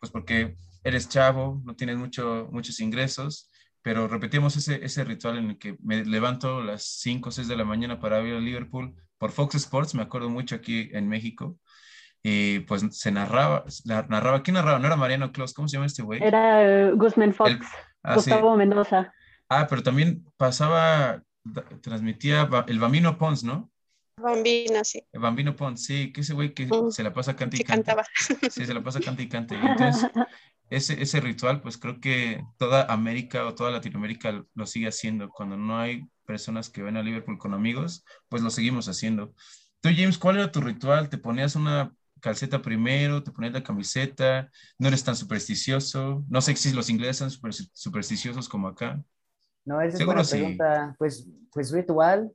pues porque eres chavo, no tienes mucho, muchos ingresos, pero repetimos ese, ese ritual en el que me levanto a las 5 o 6 de la mañana para ver a Liverpool por Fox Sports, me acuerdo mucho aquí en México, y pues se narraba, narraba, ¿quién narraba? No era Mariano Claus, ¿cómo se llama este güey? Era eh, Guzmán Fox, ah, Gustavo Mendoza. Ah, pero también pasaba, transmitía el Bambino Pons, ¿no? Bambino, sí. El Bambino Pons, sí, que ese güey que mm. se la pasa canta y canta. Sí, se la pasa canta y canta. entonces ese, ese ritual, pues creo que toda América o toda Latinoamérica lo sigue haciendo. Cuando no hay personas que ven a Liverpool con amigos, pues lo seguimos haciendo. Tú, James, ¿cuál era tu ritual? ¿Te ponías una calceta primero? ¿Te ponías la camiseta? ¿No eres tan supersticioso? No sé si los ingleses son super, supersticiosos como acá. No, esa es una pregunta. Pues, pues ritual,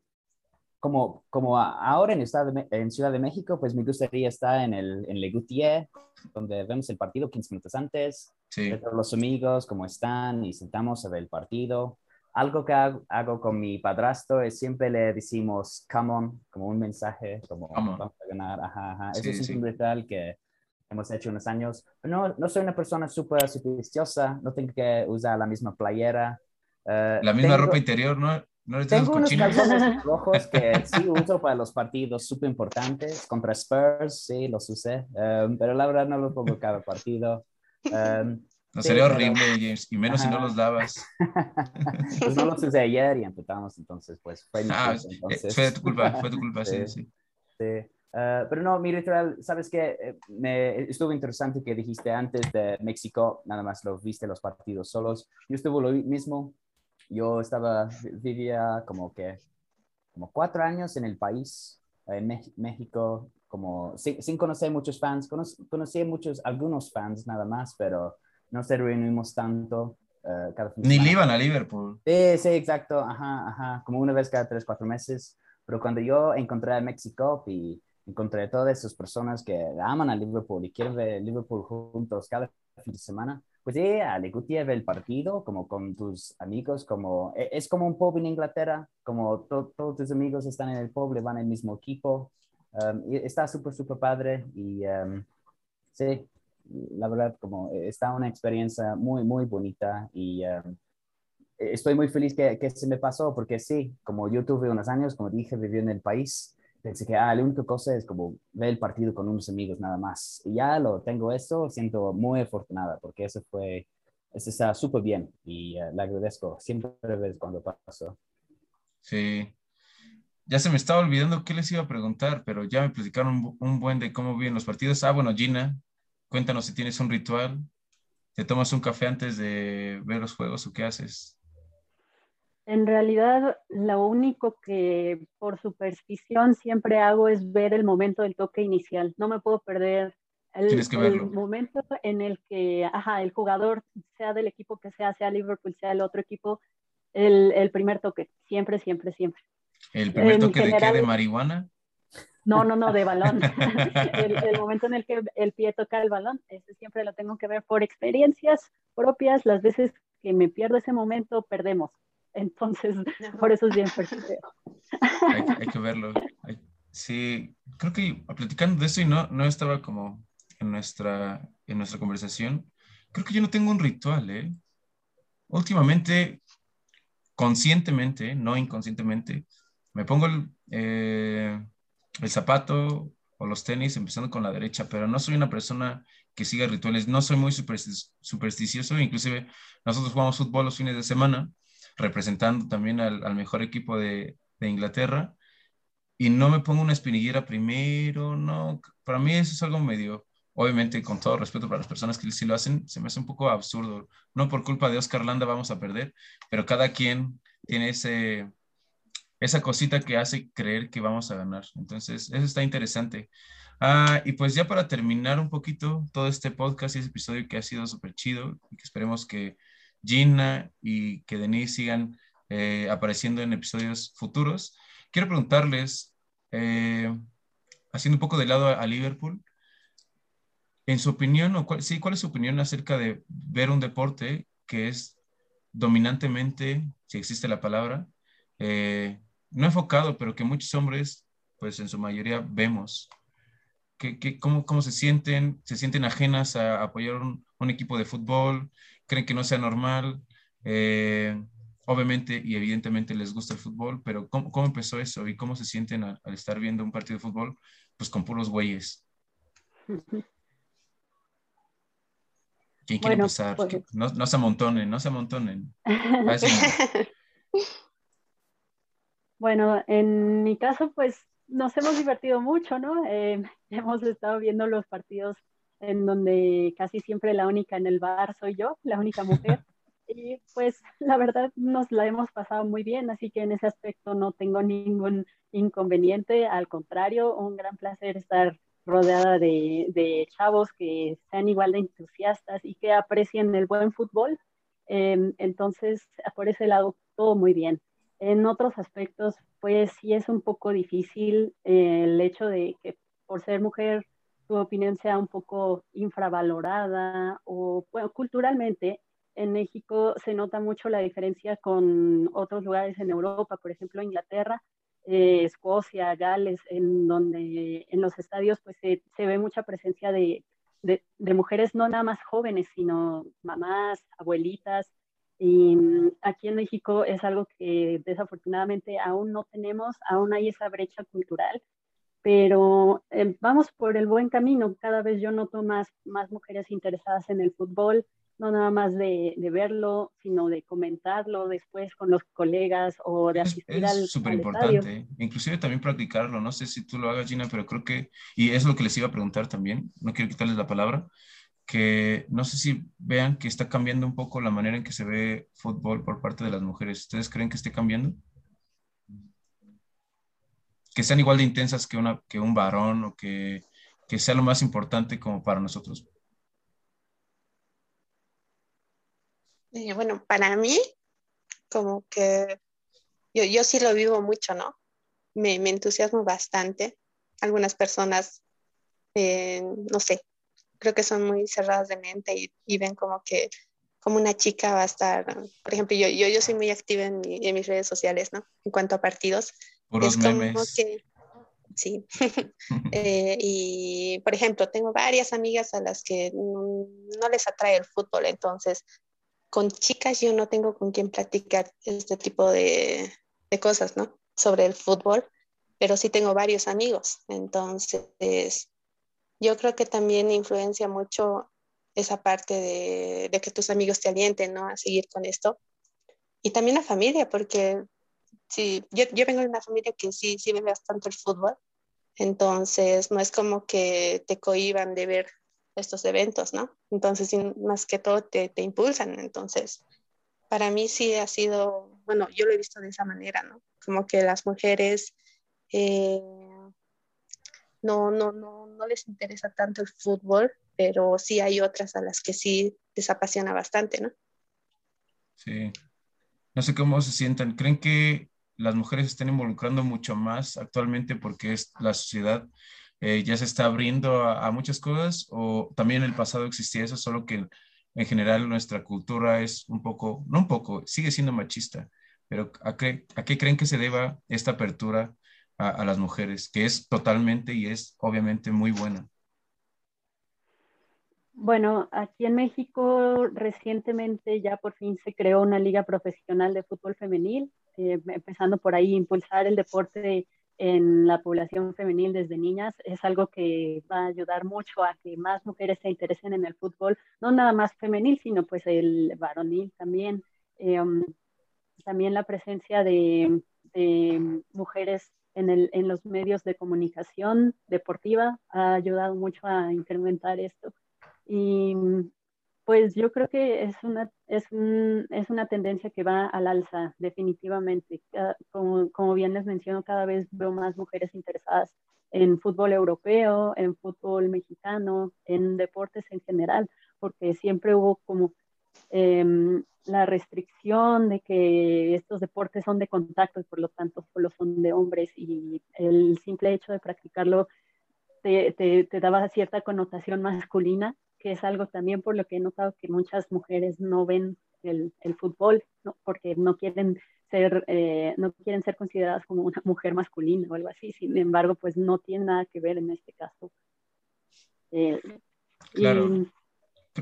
como, como ahora en, Estado en Ciudad de México, pues me gustaría estar en el en Le Goutier, donde vemos el partido 15 minutos antes, sí. los amigos, cómo están, y sentamos a ver el partido. Algo que hago, con mi padrastro es siempre le decimos come on, como un mensaje, como vamos a ganar, ajá, ajá. Eso es un ritual que hemos hecho unos años. No, no soy una persona súper supersticiosa, no tengo que usar la misma playera. Eh, la misma ropa interior, ¿no? ¿No tengo unos calzones rojos que sí uso para los partidos súper importantes. Contra Spurs, sí, los usé. Um, pero la verdad no los pongo cada partido. Um, no sería horrible, James, y menos si no los dabas. pues no los usé ayer y empezamos, entonces, pues fue ah, eh, fue tu culpa, fue tu culpa, sí, sí. sí. Uh, pero no, mi ritual, sabes que eh, me estuvo interesante que dijiste antes de México, nada más lo viste los partidos solos. Yo estuve lo mismo. Yo estaba, vivía como que, como cuatro años en el país, en México, como sin, sin conocer muchos fans. conocí muchos, algunos fans nada más, pero no se reunimos tanto. Uh, cada Ni le iban a Liverpool. Sí, sí, exacto, ajá, ajá, como una vez cada tres, cuatro meses. Pero cuando yo encontré a México y encontré todas esas personas que aman a Liverpool y quieren ver Liverpool juntos cada fin de semana, pues sí, le gusta ver el partido como con tus amigos, como e, es como un pub en Inglaterra, como todos tus amigos están en el pub, le van al mismo equipo. Um, y está súper, súper padre y um, sí, la verdad, como eh, está una experiencia muy, muy bonita y um, estoy muy feliz que, que, se me pasó porque sí, como yo tuve unos años, como dije, viví en el país, pensé que ah, la única cosa es como ver el partido con unos amigos nada más. Y ya lo tengo eso, siento muy afortunada porque eso fue, eso está súper bien y uh, le agradezco siempre cuando pasó. Sí. Ya se me estaba olvidando qué les iba a preguntar, pero ya me platicaron un, un buen de cómo viven los partidos. Ah, bueno, Gina, Cuéntanos si tienes un ritual. ¿Te tomas un café antes de ver los juegos o qué haces? En realidad, lo único que por superstición siempre hago es ver el momento del toque inicial. No me puedo perder el, momento en el que ajá, el jugador, sea del equipo que sea, sea Liverpool, sea el otro equipo, el, el primer toque. Siempre, siempre, siempre. ¿El primer toque de qué? ¿De marihuana? No, no, no, de balón. el, momento en el que el pie toca el balón, ese siempre lo tengo que ver por experiencias propias. Las veces que me pierdo ese momento, perdemos. Entonces, por eso es bien fuerte. Hay, hay, que verlo. sí, creo que platicando de eso y no, no estaba como en nuestra, en nuestra conversación, creo que yo no tengo un ritual, ¿eh? Últimamente, conscientemente, no inconscientemente, me pongo el, eh, el zapato o los tenis, empezando con la derecha, pero no soy una persona que siga rituales, no soy muy supersticioso, inclusive nosotros jugamos fútbol los fines de semana, representando también al, mejor equipo de, Inglaterra, y no me pongo una espinillera primero, no, para mí eso es algo medio, obviamente con todo respeto para las personas que sí lo hacen, se me hace un poco absurdo, no por culpa de Oscar Landa vamos a perder, pero cada quien tiene ese, esa cosita que hace creer que vamos a ganar. Entonces, eso está interesante. Ah, y pues ya para terminar un poquito todo este podcast y este episodio que ha sido súper chido y que esperemos que Gina y que Denise sigan eh, apareciendo en episodios futuros, quiero preguntarles, eh, haciendo un poco de lado a, Liverpool, en su opinión, o cuál, sí, ¿cuál es su opinión acerca de ver un deporte que es dominantemente, si existe la palabra, eh, no enfocado, pero que muchos hombres, pues en su mayoría vemos. Que, cómo, cómo, se sienten? ¿Se sienten ajenas a apoyar un, un equipo de fútbol? ¿Creen que no sea normal? Eh, obviamente y evidentemente les gusta el fútbol, pero ¿cómo, cómo empezó eso y cómo se sienten al, estar viendo un partido de fútbol? Pues con puros güeyes. ¿Quién quiere empezar? Pues, no, no, se amontonen, no se amontonen. Bueno, en mi caso, pues nos hemos divertido mucho, ¿no? Eh, hemos estado viendo los partidos en donde casi siempre la única en el bar soy yo, la única mujer. Y pues la verdad nos la hemos pasado muy bien, así que en ese aspecto no tengo ningún inconveniente, al contrario, un gran placer estar rodeada de, de chavos que sean igual de entusiastas y que aprecien el buen fútbol. Eh, entonces, por ese lado, todo muy bien. En otros aspectos, pues sí es un poco difícil eh, el hecho de que por ser mujer tu opinión sea un poco infravalorada o bueno, culturalmente en México se nota mucho la diferencia con otros lugares en Europa, por ejemplo Inglaterra, eh, Escocia, Gales, en donde en los estadios pues se, ve mucha presencia de, de, mujeres no nada más jóvenes, sino mamás, abuelitas. Y mm, aquí en México es algo que desafortunadamente aún no tenemos, aún hay esa brecha cultural pero eh, vamos por el buen camino. Cada vez yo noto más, más mujeres interesadas en el fútbol, no nada más de, de verlo, sino de comentarlo después con los colegas o de asistir es, Es súper importante, inclusive también practicarlo. No sé si tú lo hagas, Gina, pero creo que, y es lo que les iba a preguntar también, no quiero quitarles la palabra, que no sé si vean que está cambiando un poco la manera en que se ve fútbol por parte de las mujeres. ¿Ustedes creen que esté cambiando? que sean igual de intensas que, una, que un varón o que, que sea lo más importante como para nosotros? Eh, bueno, para mí, como que yo, yo sí lo vivo mucho, ¿no? Me, me entusiasmo bastante. Algunas personas, eh, no sé, creo que son muy cerradas de mente y, y, ven como que como una chica va a estar, por ejemplo, yo, yo, yo soy muy activa en, en mis redes sociales, ¿no? En cuanto a partidos Puros memes. sí. Eh, y, por ejemplo, tengo varias amigas a las que no, les atrae el fútbol, entonces con chicas yo no tengo con quién platicar este tipo de, de cosas, ¿no? Sobre el fútbol, pero sí tengo varios amigos. Entonces, yo creo que también influencia mucho esa parte de, de, que tus amigos te alienten, ¿no? A seguir con esto. Y también la familia, porque sí, yo, yo vengo de una familia que sí, sí ve bastante el fútbol, entonces no es como que te cohiban de ver estos eventos, ¿no? Entonces, más que todo te, te impulsan, entonces, para mí sí ha sido, bueno, yo lo he visto de esa manera, ¿no? Como que las mujeres eh, no, no, no, no les interesa tanto el fútbol, pero sí hay otras a las que sí les apasiona bastante, ¿no? Sí. No sé cómo se sientan. ¿Creen que las mujeres están involucrando mucho más actualmente porque es, la sociedad eh, ya se está abriendo a, muchas cosas o también en el pasado existía eso, solo que en general nuestra cultura es un poco, no un poco, sigue siendo machista, pero ¿a qué, a qué creen que se deba esta apertura a, a las mujeres? Que es totalmente y es obviamente muy buena. Bueno, aquí en México recientemente ya por fin se creó una liga profesional de fútbol femenil eh, empezando por ahí, impulsar el deporte en la población femenil desde niñas es algo que va a ayudar mucho a que más mujeres se interesen en el fútbol, no nada más femenil, sino pues el varonil también. Eh, um, también la presencia de, de mujeres en, el, en, los medios de comunicación deportiva ha ayudado mucho a incrementar esto. Y pues yo creo que es una, es, es una tendencia que va al alza, definitivamente. Como, como, bien les menciono, cada vez veo más mujeres interesadas en fútbol europeo, en fútbol mexicano, en deportes en general, porque siempre hubo como eh, la restricción de que estos deportes son de contacto y por lo tanto solo son de hombres y el simple hecho de practicarlo te, te, te daba cierta connotación masculina que es algo también por lo que he notado que muchas mujeres no ven el, el fútbol, ¿no? porque no quieren ser, eh, no quieren ser consideradas como una mujer masculina o algo así. Sin embargo, pues no tiene nada que ver en este caso. Eh, claro.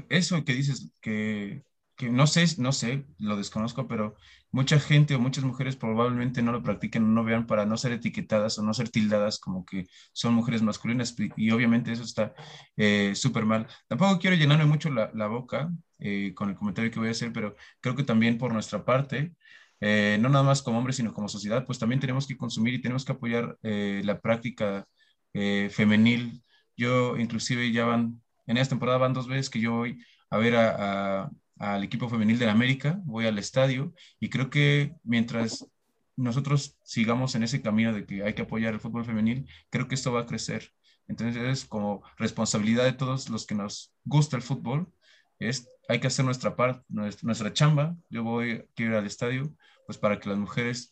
Eso que dices, que, que no sé, no sé, lo desconozco, pero mucha gente o muchas mujeres probablemente no lo practiquen o no vean para no ser etiquetadas o no ser tildadas como que son mujeres masculinas y obviamente eso está eh, súper mal. Tampoco quiero llenarme mucho la, boca eh, con el comentario que voy a hacer, pero creo que también por nuestra parte, eh, no nada más como hombres, sino como sociedad, pues también tenemos que consumir y tenemos que apoyar la práctica femenil. Yo inclusive ya van, en esta temporada van dos veces que yo voy a ver al equipo femenil de América, voy al estadio y creo que mientras nosotros sigamos en ese camino de que hay que apoyar el fútbol femenil, creo que esto va a crecer. Entonces, como responsabilidad de todos los que nos gusta el fútbol, es, hay que hacer nuestra parte, nuestra, chamba. Yo voy a ir al estadio, pues para que las mujeres,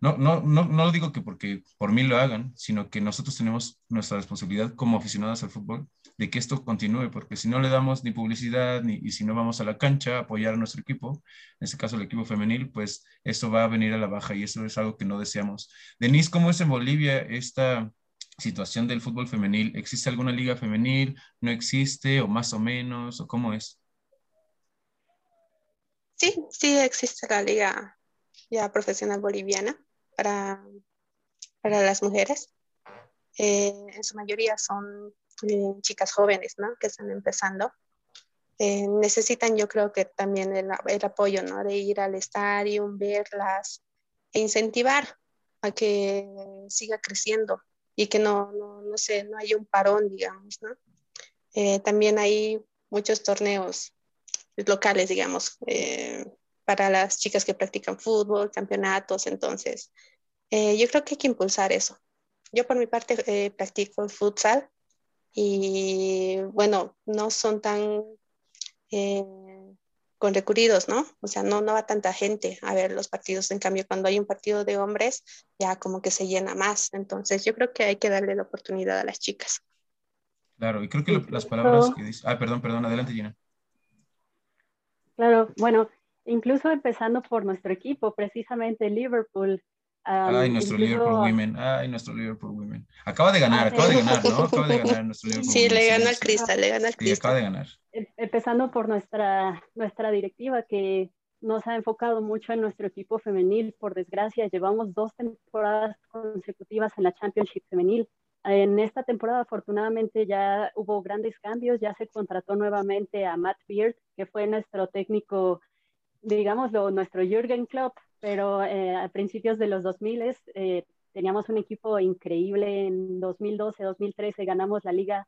no, no, no, no lo digo que porque por mí lo hagan, sino que nosotros tenemos nuestra responsabilidad como aficionadas al fútbol de que esto continúe, porque si no le damos ni publicidad ni, y si no vamos a la cancha a apoyar a nuestro equipo, en este caso el equipo femenil, pues esto va a venir a la baja y eso es algo que no deseamos. Denise, ¿cómo es en Bolivia esta situación del fútbol femenil? ¿Existe alguna liga femenil? ¿No existe? ¿O más o menos? ¿O cómo es? Sí, sí existe la liga ya profesional boliviana para, para las mujeres. Eh, en su mayoría son eh, chicas jóvenes, ¿no? Que están empezando. Eh, necesitan, yo creo que también el, el, apoyo, ¿no? De ir al estadio, verlas e incentivar a que siga creciendo y que no, no, no sé, no haya un parón, digamos, ¿no? también hay muchos torneos locales, digamos, para las chicas que practican fútbol, campeonatos, entonces yo creo que hay que impulsar eso. Yo por mi parte eh, practico el futsal y bueno, no son tan eh, con recurridos, ¿no? O sea, no, no va tanta gente a ver los partidos. En cambio, cuando hay un partido de hombres, ya como que se llena más. Entonces, yo creo que hay que darle la oportunidad a las chicas. Claro, y creo que las palabras que dice... Ah, perdón, perdón, adelante, Gina. Claro, bueno, incluso empezando por nuestro equipo, precisamente Liverpool Ay, nuestro Liverpool Women. Ay, nuestro Liverpool Women. Acaba de ganar, acaba de ganar, ¿no? Acaba de ganar nuestro Liverpool Sí, le gana al Cristal, le gana al Cristal. acaba de ganar. Em, empezando por nuestra, nuestra directiva que nos ha enfocado mucho en nuestro equipo femenil. Por desgracia, llevamos dos temporadas consecutivas en la Championship femenil. En esta temporada, afortunadamente, ya hubo grandes cambios. Ya se contrató nuevamente a Matt Beard, que fue nuestro técnico, digámoslo, nuestro Jürgen Klopp pero eh, a principios de los 2000 eh, teníamos un equipo increíble. En 2012, 2013 ganamos la liga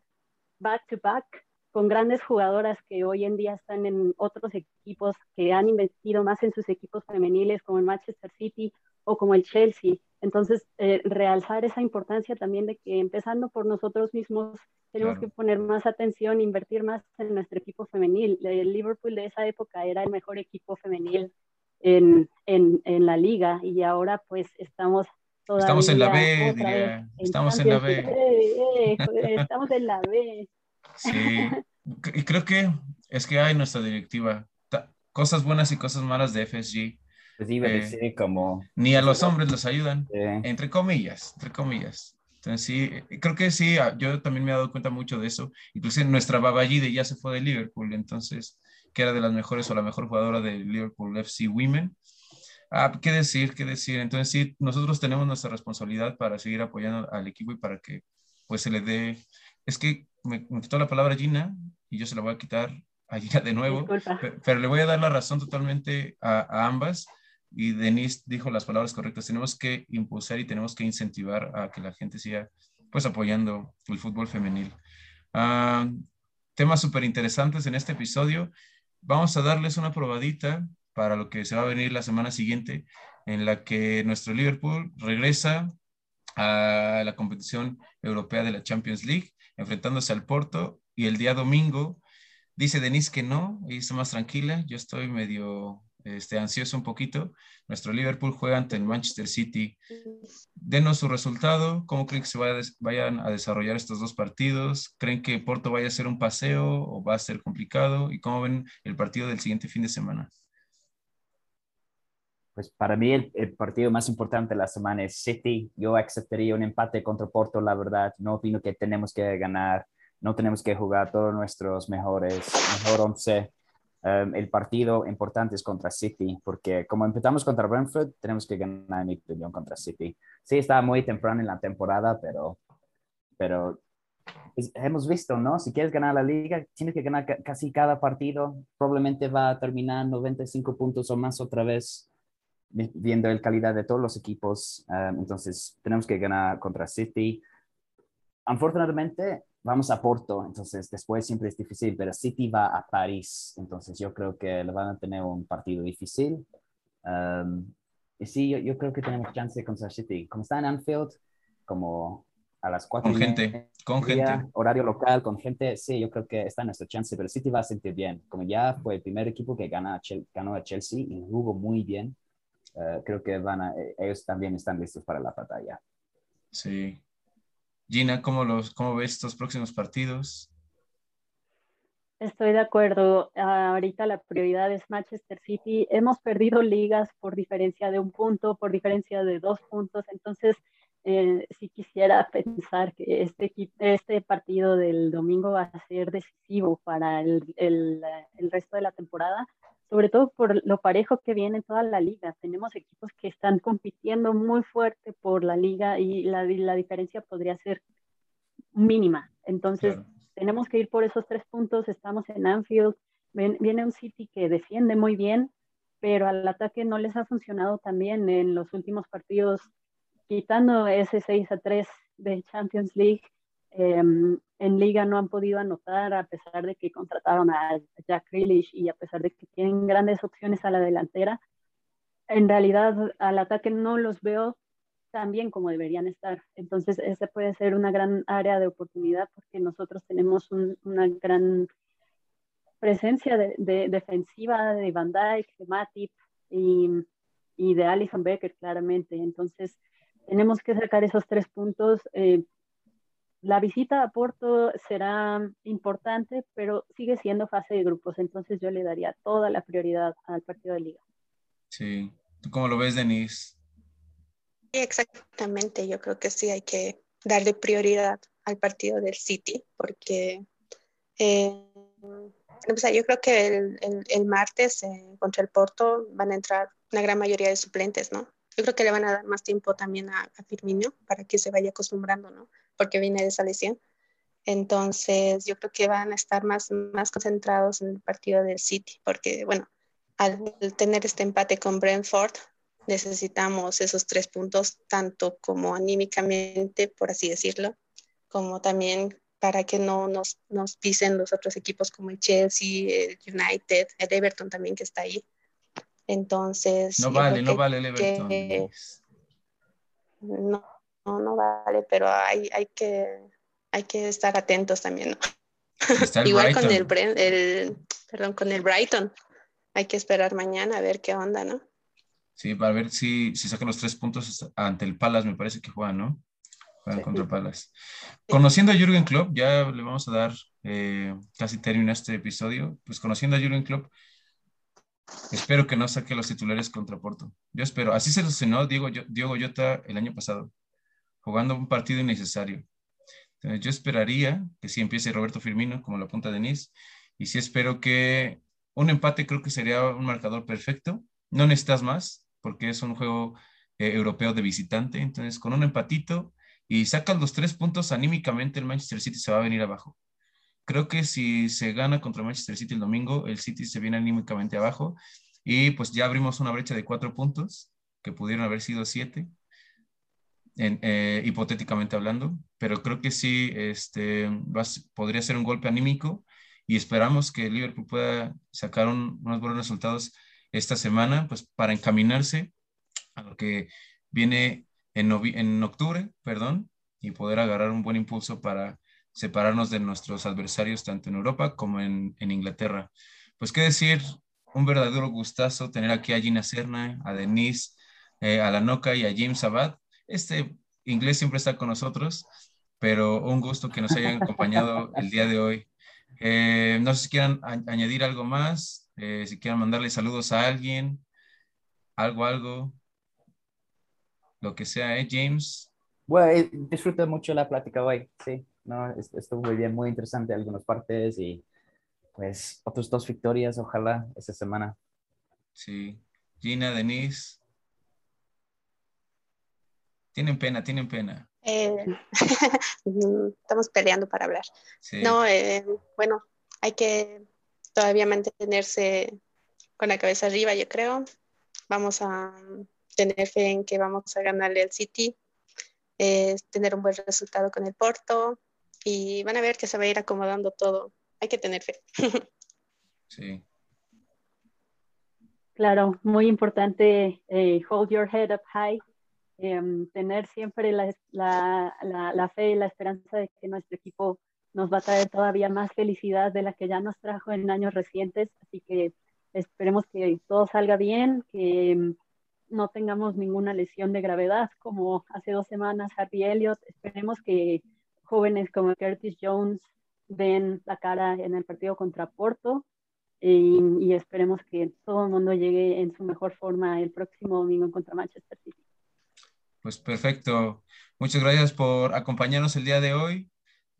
back to back con grandes jugadoras que hoy en día están en otros equipos que han invertido más en sus equipos femeniles como el Manchester City o como el Chelsea. Entonces, eh, realzar esa importancia también de que empezando por nosotros mismos tenemos que poner más atención, invertir más en nuestro equipo femenil. El Liverpool de esa época era el mejor equipo femenil en, en, en la liga y ahora pues estamos todavía estamos en la B, diría. Estamos en la B. Estamos en la B. Sí, y creo que es que hay nuestra directiva. Cosas buenas y cosas malas de FSG. Pues iba a eh, decir como... Ni a los hombres los ayudan, entre comillas, entre comillas. Entonces sí, creo que sí, ah, yo también me he dado cuenta mucho de eso. Incluso nuestra Baballide ya se fue de Liverpool, entonces que era de las mejores o la mejor jugadora de Liverpool FC Women. Ah, ¿Qué decir? ¿Qué decir? Entonces sí, nosotros tenemos nuestra responsabilidad para seguir apoyando al equipo y para que pues se le dé... Es que me, quitó la palabra Gina y yo se la voy a quitar a Gina de nuevo, pero, le voy a dar la razón totalmente a, ambas y Denise dijo las palabras correctas. Tenemos que impulsar y tenemos que incentivar a que la gente siga pues apoyando el fútbol femenil. Ah, temas súper interesantes en este episodio vamos a darles una probadita para lo que se va a venir la semana siguiente, en la que nuestro Liverpool regresa a la competición europea de la Champions League, enfrentándose al Porto, y el día domingo dice Denise que no, y está más tranquila, yo estoy medio este, ansioso un poquito. Nuestro Liverpool juega ante el Manchester City. Denos su resultado. ¿Cómo creen que se vayan a desarrollar estos dos partidos? ¿Creen que Porto vaya a ser un paseo o va a ser complicado? ¿Y cómo ven el partido del siguiente fin de semana? Pues para mí el, partido más importante de la semana es City. Yo aceptaría un empate contra Porto, la verdad. No opino que tenemos que ganar. No tenemos que jugar todos nuestros mejores, mejor once Em, el partido importante es contra City, porque como empezamos contra Brentford, tenemos que ganar, mi opinión, contra City. Sí, está muy temprano en la temporada, pero, pero hemos visto, ¿no? Si quieres ganar la liga, tienes que ganar casi cada partido. Probablemente va a terminar 95 puntos o más otra vez, viendo la calidad de todos los equipos. Em, entonces, tenemos que ganar contra City. Afortunadamente, vamos a Porto, entonces después siempre es difícil, pero City va a París, entonces yo creo que le van a tener un partido difícil. Um, y sí, yo, yo, creo que tenemos chance contra City. Como está en Anfield, como a las cuatro. Con gente, con gente. Horario local, con gente, sí, yo creo que está en nuestra chance, pero City va a sentir bien. Como ya fue el primer equipo que gana, ganó a Chelsea y jugó muy bien, uh, creo que van a, ellos también están listos para la batalla. Sí, Gina, ¿cómo, los, ¿cómo ves estos próximos partidos? Estoy de acuerdo. Ahorita la prioridad es Manchester City. Hemos perdido ligas por diferencia de un punto, por diferencia de dos puntos. Entonces, eh, si quisiera pensar que este, este partido del domingo va a ser decisivo para el, el, el, resto de la temporada, sobre todo por lo parejo que viene toda la liga. Tenemos equipos que están compitiendo muy fuerte por la liga y la, la diferencia podría ser mínima. Entonces, tenemos que ir por esos tres puntos. Estamos en Anfield, viene un City que defiende muy bien, pero al ataque no les ha funcionado también en los últimos partidos quitando ese 6 a 3 de Champions League, em, en liga no han podido anotar a pesar de que contrataron a Jack Grealish y a pesar de que tienen grandes opciones a la delantera. En realidad al ataque no los veo tan bien como deberían estar. Entonces ese puede ser una gran área de oportunidad porque nosotros tenemos una gran presencia de, defensiva de Van Dijk, de Matip y, y de Alison Becker claramente. Entonces tenemos que sacar esos tres puntos. Eh, la visita a Porto será importante, pero sigue siendo fase de grupos, entonces yo le daría toda la prioridad al partido de liga. Sí, ¿tú cómo lo ves, Denise? Sí, exactamente, yo creo que sí hay que darle prioridad al partido del City, porque eh, yo creo que el, el, martes eh, contra el Porto van a entrar una gran mayoría de suplentes, ¿no? Yo creo que le van a dar más tiempo también a, a Firmino para que se vaya acostumbrando, ¿no? Porque viene de esa lesión. Entonces, yo creo que van a estar más, más concentrados en el partido del City, porque, bueno, al tener este empate con Brentford, necesitamos esos tres puntos, tanto como anímicamente, por así decirlo, como también para que no nos, nos pisen los otros equipos como el Chelsea, el United, el Everton también que está ahí. Entonces. No vale, no vale el Everton. no, no, no, vale, pero hay, hay, que, hay que estar atentos también, ¿no? Igual con el, el, perdón, con el Brighton. Hay que esperar mañana a ver qué onda, ¿no? Sí, para ver si, si sacan los tres puntos ante el Palace, me parece que juegan, ¿no? Juegan contra Palace. Conociendo a Jürgen Klopp, ya le vamos a dar eh, casi término a este episodio. Pues conociendo a Jürgen Klopp, Espero que no saque los titulares contra Porto. Yo espero. Así se lesionó Diego, Diego Jota el año pasado, jugando un partido innecesario. Entonces, yo esperaría que sí empiece Roberto Firmino, como lo apunta Denis, y sí espero que un empate creo que sería un marcador perfecto. No necesitas más, porque es un juego eh, europeo de visitante. Entonces, con un empatito y sacan los tres puntos anímicamente, el Manchester City se va a venir abajo. Creo que si se gana contra Manchester City el domingo, el City se viene anímicamente abajo y pues ya abrimos una brecha de cuatro puntos, que pudieron haber sido siete, eh, hipotéticamente hablando, pero creo que sí este, podría ser un golpe anímico y esperamos que Liverpool pueda sacar unos buenos resultados esta semana, pues para encaminarse a lo que viene en, en octubre, perdón, y poder agarrar un buen impulso para separarnos de nuestros adversarios tanto en Europa como en, Inglaterra. Pues qué decir, un verdadero gustazo tener aquí a Gina Serna, a Denise, eh, a la Noca y a James Abad. Este inglés siempre está con nosotros, pero un gusto que nos hayan acompañado el día de hoy. Eh, no sé si quieran añadir algo más, eh, si quieran mandarle saludos a alguien, algo, algo, lo que sea, ¿eh, James? Bueno, disfruto mucho la plática hoy, sí. ¿no? Estuvo muy bien, muy interesante algunas partes y pues otras dos victorias, ojalá, esta semana. Sí. Gina, Denise. Tienen pena, tienen pena. Eh, estamos peleando para hablar. No, eh, bueno, hay que todavía mantenerse con la cabeza arriba, yo creo. Vamos a tener fe en que vamos a ganarle al City, eh, tener un buen resultado con el Porto, y van a ver que se va a ir acomodando todo. Hay que tener fe. Sí. Claro, muy importante eh, hold your head up high, em, tener siempre la, fe y la esperanza de que nuestro equipo nos va a traer todavía más felicidad de la que ya nos trajo en años recientes. Así que esperemos que todo salga bien, que em, no tengamos ninguna lesión de gravedad como hace dos semanas Harvey Elliott. Esperemos que jóvenes como Curtis Jones den la cara en el partido contra Porto y, esperemos que todo el mundo llegue en su mejor forma el próximo domingo contra Manchester City. Pues perfecto. Muchas gracias por acompañarnos el día de hoy.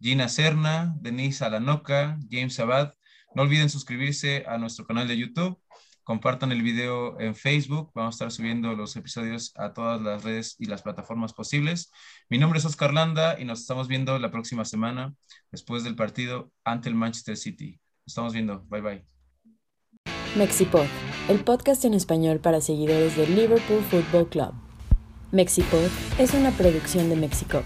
Gina Serna, Denise Alanoca, James Abad. No olviden suscribirse a nuestro canal de YouTube. Compartan el video en Facebook. Vamos a estar subiendo los episodios a todas las redes y las plataformas posibles. Mi nombre es Oscar Landa y nos estamos viendo la próxima semana después del partido ante el Manchester City. Nos estamos viendo. Bye bye. Mexipod, el podcast en español para seguidores del Liverpool Football Club. Mexipod es una producción de Mexico.